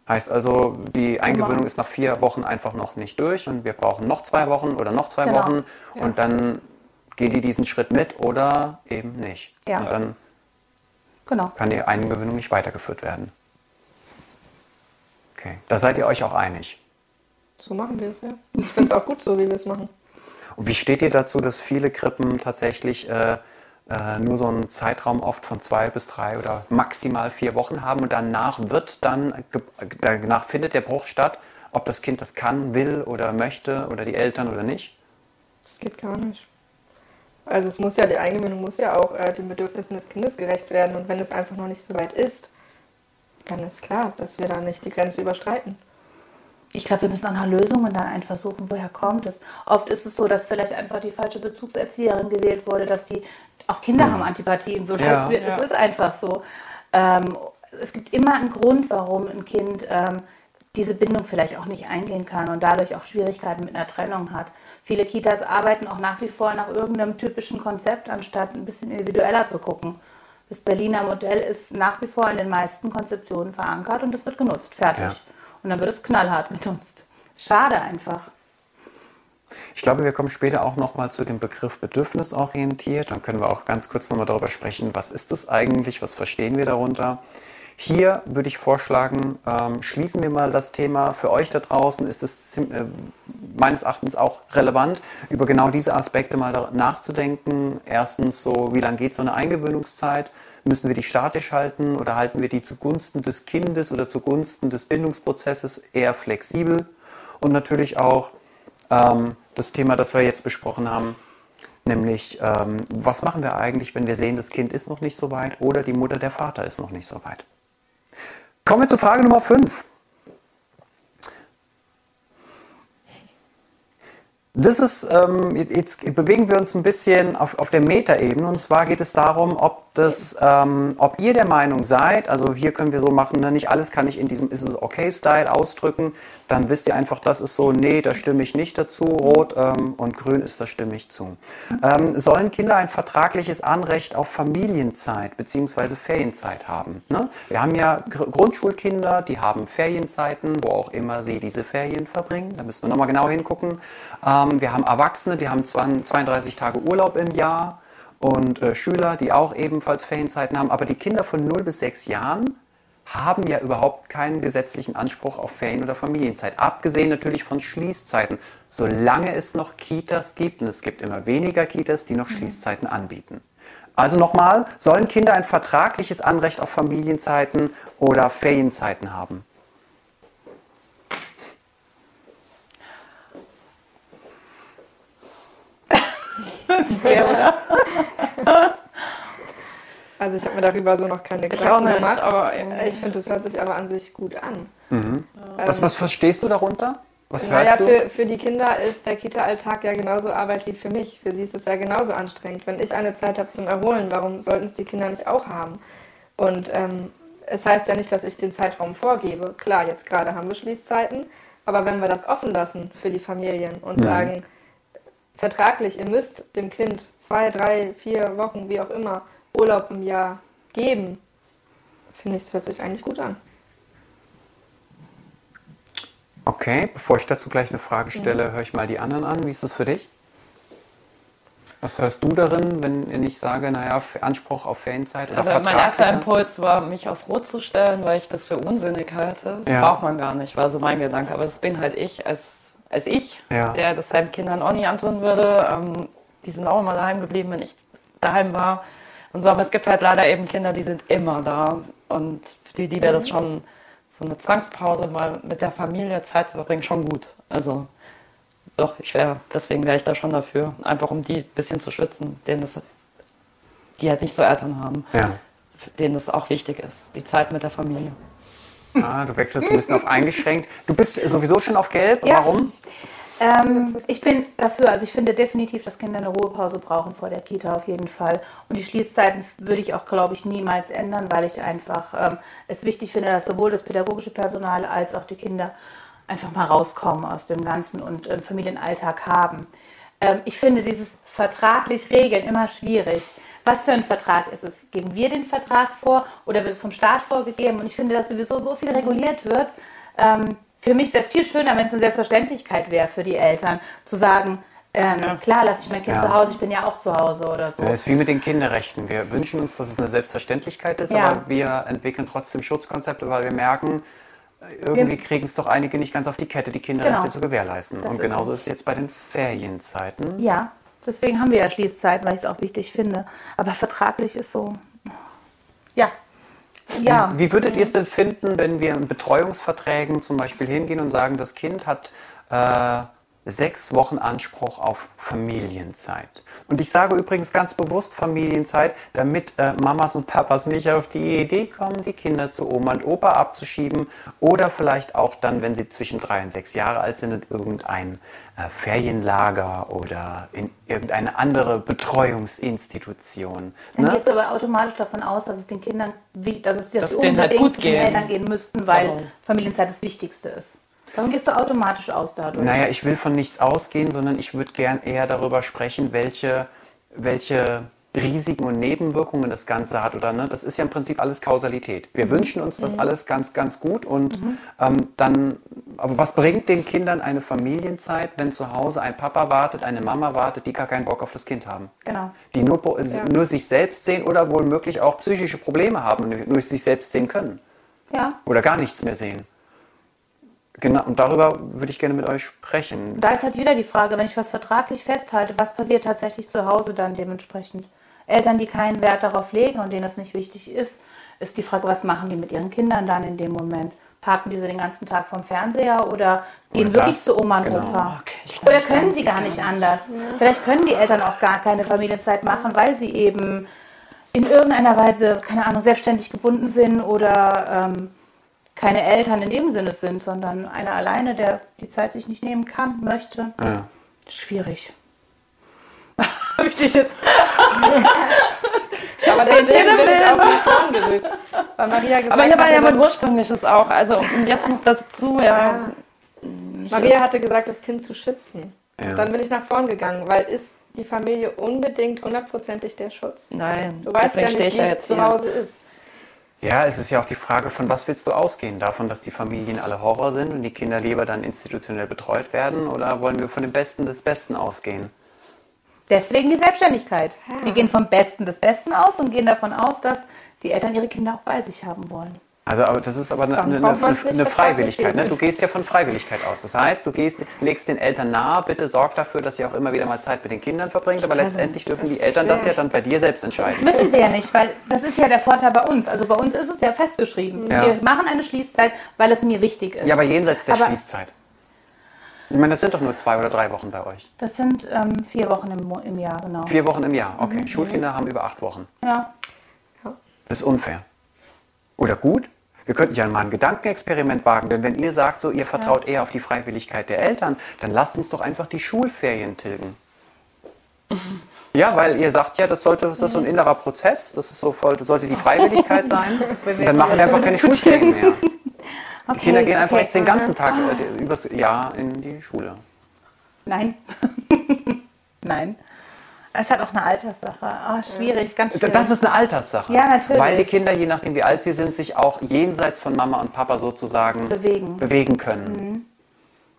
Heißt also, die Eingewöhnung ist nach vier Wochen einfach noch nicht durch und wir brauchen noch zwei Wochen oder noch zwei Genau. Wochen und dann gehen die diesen Schritt mit oder eben nicht. Ja. Und dann Genau. kann die Eingewöhnung nicht weitergeführt werden. Okay, da seid ihr euch auch einig. So machen wir es, ja. Ich finde es auch gut so, wie wir es machen. Und wie steht ihr dazu, dass viele Krippen tatsächlich äh, äh, nur so einen Zeitraum oft von zwei bis drei oder maximal vier Wochen haben und danach wird dann, danach findet der Bruch statt, ob das Kind das kann, will oder möchte oder die Eltern oder nicht? Das geht gar nicht. Also es muss ja, die Eingewöhnung muss ja auch äh, den Bedürfnissen des Kindes gerecht werden. Und wenn es einfach noch nicht so weit ist, dann ist klar, dass wir da nicht die Grenze überstreiten. Ich glaube, wir müssen nach einer Lösung und dann einfach suchen, woher kommt es. Oft ist es so, dass vielleicht einfach die falsche Bezugserzieherin gewählt wurde, dass die, auch Kinder haben Antipathien, so Ja. das, wird- das ist einfach so. Ähm, es gibt immer einen Grund, warum ein Kind ähm, diese Bindung vielleicht auch nicht eingehen kann und dadurch auch Schwierigkeiten mit einer Trennung hat. Viele Kitas arbeiten auch nach wie vor nach irgendeinem typischen Konzept, anstatt ein bisschen individueller zu gucken. Das Berliner Modell ist nach wie vor in den meisten Konzeptionen verankert und es wird genutzt. Fertig. Und dann wird es knallhart genutzt. Schade einfach. Ich glaube, wir kommen später auch nochmal zu dem Begriff bedürfnisorientiert. Dann können wir auch ganz kurz nochmal darüber sprechen, was ist das eigentlich, was verstehen wir darunter. Hier würde ich vorschlagen, ähm, schließen wir mal das Thema. Für euch da draußen ist es äh, meines Erachtens auch relevant, über genau diese Aspekte mal nachzudenken. Erstens so, wie lange geht so eine Eingewöhnungszeit? Müssen wir die statisch halten oder halten wir die zugunsten des Kindes oder zugunsten des Bindungsprozesses eher flexibel? Und natürlich auch ähm, das Thema, das wir jetzt besprochen haben, nämlich ähm, was machen wir eigentlich, wenn wir sehen, das Kind ist noch nicht so weit oder die Mutter, der Vater ist noch nicht so weit. Kommen wir zu Frage Nummer 5. Das ist, ähm, jetzt- bewegen wir uns ein bisschen auf, auf der Metaebene. Und zwar geht es darum, ob, das, ähm, ob ihr der Meinung seid, also hier können wir so machen, ne, nicht alles kann ich in diesem Ist es okay-Style ausdrücken, dann wisst ihr einfach, das ist so, nee, da stimme ich nicht dazu, rot ähm, und grün ist, da stimme ich zu. Ähm, sollen Kinder ein vertragliches Anrecht auf Familienzeit bzw. Ferienzeit haben? Ne? Wir haben ja Gr- Grundschulkinder, die haben Ferienzeiten, wo auch immer sie diese Ferien verbringen, da müssen wir nochmal genau hingucken. Ähm, wir haben Erwachsene, die haben 20 32 Tage Urlaub im Jahr und äh, Schüler, die auch ebenfalls Ferienzeiten haben. Aber die Kinder von 0 bis 6 Jahren haben ja überhaupt keinen gesetzlichen Anspruch auf Ferien- oder Familienzeit. Abgesehen natürlich von Schließzeiten. Solange es noch Kitas gibt, und es gibt immer weniger Kitas, die noch Schließzeiten anbieten. Also nochmal, sollen Kinder ein vertragliches Anrecht auf Familienzeiten oder Ferienzeiten haben? Also ich habe mir darüber so noch keine Gedanken nicht, gemacht. aber irgendwie- ich finde, das hört sich aber an sich gut an. Was, was verstehst du darunter? Was Naja, hörst du? für, für die Kinder ist der Kita-Alltag ja genauso Arbeit wie für mich. Für sie ist es ja genauso anstrengend. Wenn ich eine Zeit habe zum Erholen, warum sollten es die Kinder nicht auch haben? Und ähm, es heißt ja nicht, dass ich den Zeitraum vorgebe. Klar, jetzt gerade haben wir Schließzeiten, aber wenn wir das offen lassen für die Familien und sagen, vertraglich, ihr müsst dem Kind zwei, drei, vier Wochen, wie auch immer, Urlaub im Jahr geben, finde ich, es hört sich eigentlich gut an. Okay, bevor ich dazu gleich eine Frage stelle, höre ich mal die anderen an. Wie ist das für dich? Was hörst du darin, wenn ich sage, naja, Anspruch auf Ferienzeit oder Also mein erster? Impuls war, mich auf Rot zu stellen, weil ich das für unsinnig halte. Das Ja. braucht man gar nicht, war so mein Gedanke. Aber das bin halt ich als, als ich, Ja. der das seinen Kindern auch nie antun würde. Ähm, die sind auch immer daheim geblieben, wenn ich daheim war. Und so, aber es gibt halt leider eben Kinder, die sind immer da. Und für die, die wäre das schon so eine Zwangspause, mal mit der Familie Zeit zu verbringen, schon gut. Also doch, ich wäre, deswegen wäre ich da schon dafür, einfach um die ein bisschen zu schützen, denen das, die halt nicht so Eltern haben Ja. denen es auch wichtig ist, die Zeit mit der Familie. Ah, du wechselst ein bisschen auf eingeschränkt. Du bist sowieso schon auf Gelb. Ja. Warum? Ähm, ich bin dafür, also ich finde definitiv, dass Kinder eine Ruhepause brauchen vor der Kita auf jeden Fall. Und die Schließzeiten würde ich auch, glaube ich, niemals ändern, weil ich einfach ähm, es wichtig finde, dass sowohl das pädagogische Personal als auch die Kinder einfach mal rauskommen aus dem Ganzen und einen Familienalltag haben. Ähm, ich finde dieses vertraglich regeln immer schwierig. Was für ein Vertrag ist es? Geben wir den Vertrag vor oder wird es vom Staat vorgegeben? Und ich finde, dass sowieso so viel reguliert wird. Für mich wäre es viel schöner, wenn es eine Selbstverständlichkeit wäre für die Eltern, zu sagen, ähm, klar, lasse ich mein Kind Ja. zu Hause, ich bin ja auch zu Hause oder so. Das ist wie mit den Kinderrechten. Wir wünschen uns, dass es eine Selbstverständlichkeit ist, Ja. aber wir entwickeln trotzdem Schutzkonzepte, weil wir merken, irgendwie kriegen es doch einige nicht ganz auf die Kette, die Kinderrechte Genau. zu gewährleisten. Das Und ist genauso so. ist es jetzt bei den Ferienzeiten. Ja, deswegen haben wir ja Schließzeit, weil ich es auch wichtig finde. Aber vertraglich ist so. Ja. Ja. Wie würdet ihr es denn finden, wenn wir in Betreuungsverträgen zum Beispiel hingehen und sagen, das Kind hat äh, sechs Wochen Anspruch auf Familienzeit? Und ich sage übrigens ganz bewusst Familienzeit, damit äh, Mamas und Papas nicht auf die Idee kommen, die Kinder zu Oma und Opa abzuschieben oder vielleicht auch dann, wenn sie zwischen drei und sechs Jahre alt sind, in irgendein äh, Ferienlager oder in irgendeine andere Betreuungsinstitution. Dann Ne? gehst du aber automatisch davon aus, dass es den Kindern, wie- dass es dass Dass sie halt unbedingt gut zu den gehen. Eltern gehen müssten, weil Genau. Familienzeit das Wichtigste ist. Davon gehst du automatisch aus dadurch. Naja, ich will von nichts ausgehen, sondern ich würde gern eher darüber sprechen, welche, welche Risiken und Nebenwirkungen das Ganze hat. Oder, ne? Das ist ja im Prinzip alles Kausalität. Wir wünschen uns das alles ganz, ganz gut und ähm, dann, aber was bringt den Kindern eine Familienzeit, wenn zu Hause ein Papa wartet, eine Mama wartet, die gar keinen Bock auf das Kind haben? Genau. Die nur, nur sich selbst sehen oder wohl möglich auch psychische Probleme haben und nur sich selbst sehen können Ja. oder gar nichts mehr sehen. Genau, und darüber würde ich gerne mit euch sprechen. Da ist halt wieder die Frage, wenn ich was vertraglich festhalte, was passiert tatsächlich zu Hause dann dementsprechend? Eltern, die keinen Wert darauf legen und denen das nicht wichtig ist, ist die Frage, was machen die mit ihren Kindern dann in dem Moment? Parken die sie den ganzen Tag vom Fernseher oder gehen Oder wirklich zu Oma und genau. Opa? Okay, oder können sie gar nicht nicht anders? Vielleicht können die Eltern auch gar keine Familienzeit machen, weil sie eben in irgendeiner Weise, keine Ahnung, selbstständig gebunden sind oder ähm, keine Eltern in dem Sinne sind, sondern einer alleine, der die Zeit sich nicht nehmen kann, möchte. Ja. Schwierig. Habe ich dich jetzt. Aber deswegen bin ich auch nicht dran gerückt. Weil Maria gesagt Aber hier war hatte, ja mein ursprüngliches auch. Also und jetzt noch dazu, ja. Maria hatte gesagt, das Kind zu schützen. Ja. Dann bin ich nach vorn gegangen, weil ist die Familie unbedingt hundertprozentig der Schutz. Nein, Du weißt ja nicht, wie ich ja es jetzt zu. Hause ist. Ja, es ist ja auch die Frage, von was willst du ausgehen? Davon, dass die Familien alle Horror sind und die Kinder lieber dann institutionell betreut werden? Oder wollen wir von dem Besten des Besten ausgehen? Deswegen die Selbstständigkeit. Wir gehen vom Besten des Besten aus und gehen davon aus, dass die Eltern ihre Kinder auch bei sich haben wollen. Also, aber das ist aber eine, eine, eine, eine Freiwilligkeit. Ne? Du gehst ja von Freiwilligkeit aus. Das heißt, du gehst, legst den Eltern nahe, bitte sorg dafür, dass ihr auch immer wieder mal Zeit mit den Kindern verbringt. Aber letztendlich dürfen die Eltern das ja dann bei dir selbst entscheiden. Müssen sie ja nicht, weil das ist ja der Vorteil bei uns. Also bei uns ist es ja festgeschrieben. Ja. Wir machen eine Schließzeit, weil es mir wichtig ist. Ja, aber jenseits der Aber- Schließzeit. Ich meine, das sind doch nur zwei oder drei Wochen bei euch. Das sind ähm, vier Wochen im, im Jahr, genau. Vier Wochen im Jahr. Okay. Schulkinder haben über acht Wochen. Ja. Das ist unfair. Oder gut? Wir könnten ja mal ein Gedankenexperiment wagen, denn wenn ihr sagt, so ihr vertraut eher auf die Freiwilligkeit der Eltern, dann lasst uns doch einfach die Schulferien tilgen. Ja, weil ihr sagt ja, das sollte das ist so ein innerer Prozess, das ist so voll, das sollte die Freiwilligkeit sein. Und dann machen wir einfach keine Schulferien mehr. Die Okay, Kinder gehen einfach okay. jetzt den ganzen Tag äh, übers Jahr in die Schule. Nein. Nein. Es hat auch eine Alterssache. Oh, schwierig, ganz schwierig. Das ist eine Alterssache. Ja, natürlich. Weil die Kinder, je nachdem wie alt sie sind, sich auch jenseits von Mama und Papa sozusagen Bewegen. bewegen können.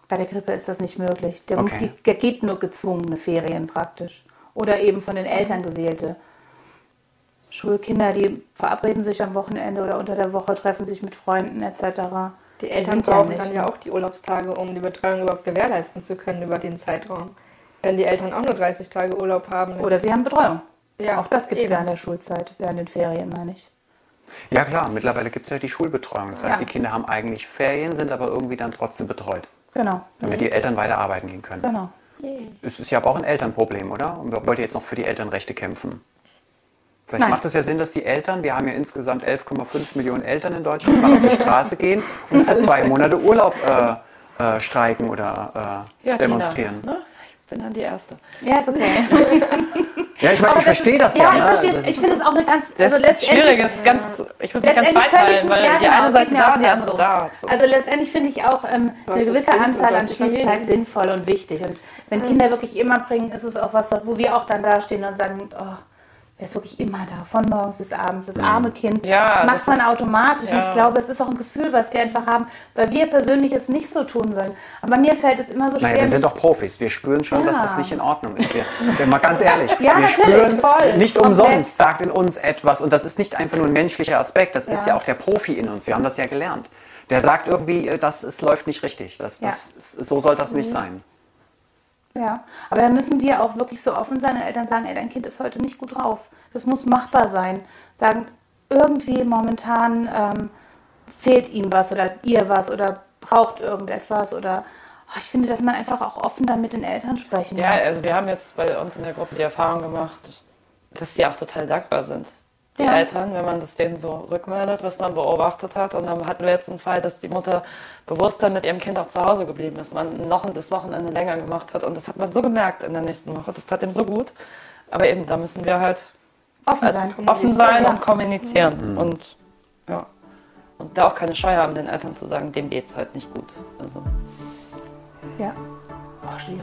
Bei der Grippe ist das nicht möglich. Der, Okay. die, der geht nur gezwungene Ferien praktisch. Oder eben von den Eltern gewählte. Schulkinder, die verabreden sich am Wochenende oder unter der Woche, treffen sich mit Freunden etc. Die Eltern ja brauchen nicht. dann ja auch die Urlaubstage, um die Betreuung überhaupt gewährleisten zu können über den Zeitraum. Wenn die Eltern auch nur 30 Tage Urlaub haben. Oder sie haben Betreuung. Ja, auch das gibt es während der Schulzeit, während den Ferien, meine ich. Ja klar, mittlerweile gibt es ja die Schulbetreuung. Das heißt, Ja. die Kinder haben eigentlich Ferien, sind aber irgendwie dann trotzdem betreut, Genau. damit die Eltern weiter arbeiten gehen können. Genau. Es ist ja aber auch ein Elternproblem, oder? Und wollt ihr jetzt noch für die Elternrechte kämpfen? Vielleicht Nein. macht es ja Sinn, dass die Eltern, wir haben ja insgesamt 11,5 Millionen Eltern in Deutschland, mal auf die Straße gehen und für zwei Monate Urlaub äh, äh, streiken oder äh, Ja, demonstrieren. Tina, ne? Bin dann die Erste. Ja, ist okay. Ja, ich meine, ich verstehe das, ja. ja. ich ne? verstehe Das es. Ich finde es auch eine ganz. Das also ist schwierig, letztendlich- ist ganz, ich würde mich ganz mich- weil ja, die genau, eine Seite da, auch die andere so. da. So. Also letztendlich finde ich auch ähm, eine das gewisse Anzahl an die Familie. Schließzeit sinnvoll und wichtig. Und wenn Kinder wirklich immer bringen, ist es auch was, wo wir auch dann da stehen und sagen, oh, der ist wirklich immer da, von morgens bis abends, das arme Kind. Ja, das das macht man automatisch. Und ja. ich glaube, es ist auch ein Gefühl, was wir einfach haben, weil wir persönlich es nicht so tun würden. Aber mir fällt es immer so schwer. Naja, wir sind doch Profis. Wir spüren schon, dass Ja. das nicht in Ordnung ist. Wir, wir mal ganz ehrlich, wir spüren voll, nicht umsonst, sagt in uns etwas. Und das ist nicht einfach nur ein menschlicher Aspekt, das ist Ja. auch der Profi in uns. Wir haben das ja gelernt. Der sagt irgendwie, äh, das es läuft nicht richtig. Das, das, so soll das Mhm. nicht sein. Ja, aber da müssen wir auch wirklich so offen sein und Eltern sagen, ey, dein Kind ist heute nicht gut drauf. Das muss machbar sein. Sagen, irgendwie momentan ähm, fehlt ihm was oder ihr was oder braucht irgendetwas oder oh, ich finde, dass man einfach auch offen dann mit den Eltern sprechen Ja, muss. also wir haben jetzt bei uns in der Gruppe die Erfahrung gemacht, dass die auch total dankbar sind. Die Ja. Eltern, wenn man das denen so rückmeldet, was man beobachtet hat. Und dann hatten wir jetzt einen Fall, dass die Mutter bewusster mit ihrem Kind auch zu Hause geblieben ist, man noch das Wochenende länger gemacht hat. Und das hat man so gemerkt in der nächsten Woche. Das tat ihm so gut. Aber eben, da müssen wir halt offen also sein. offen sein Ja. und kommunizieren. Und ja. Und da auch keine Scheu haben, den Eltern zu sagen, dem geht's halt nicht gut. Also Ja. Oh, schwierig.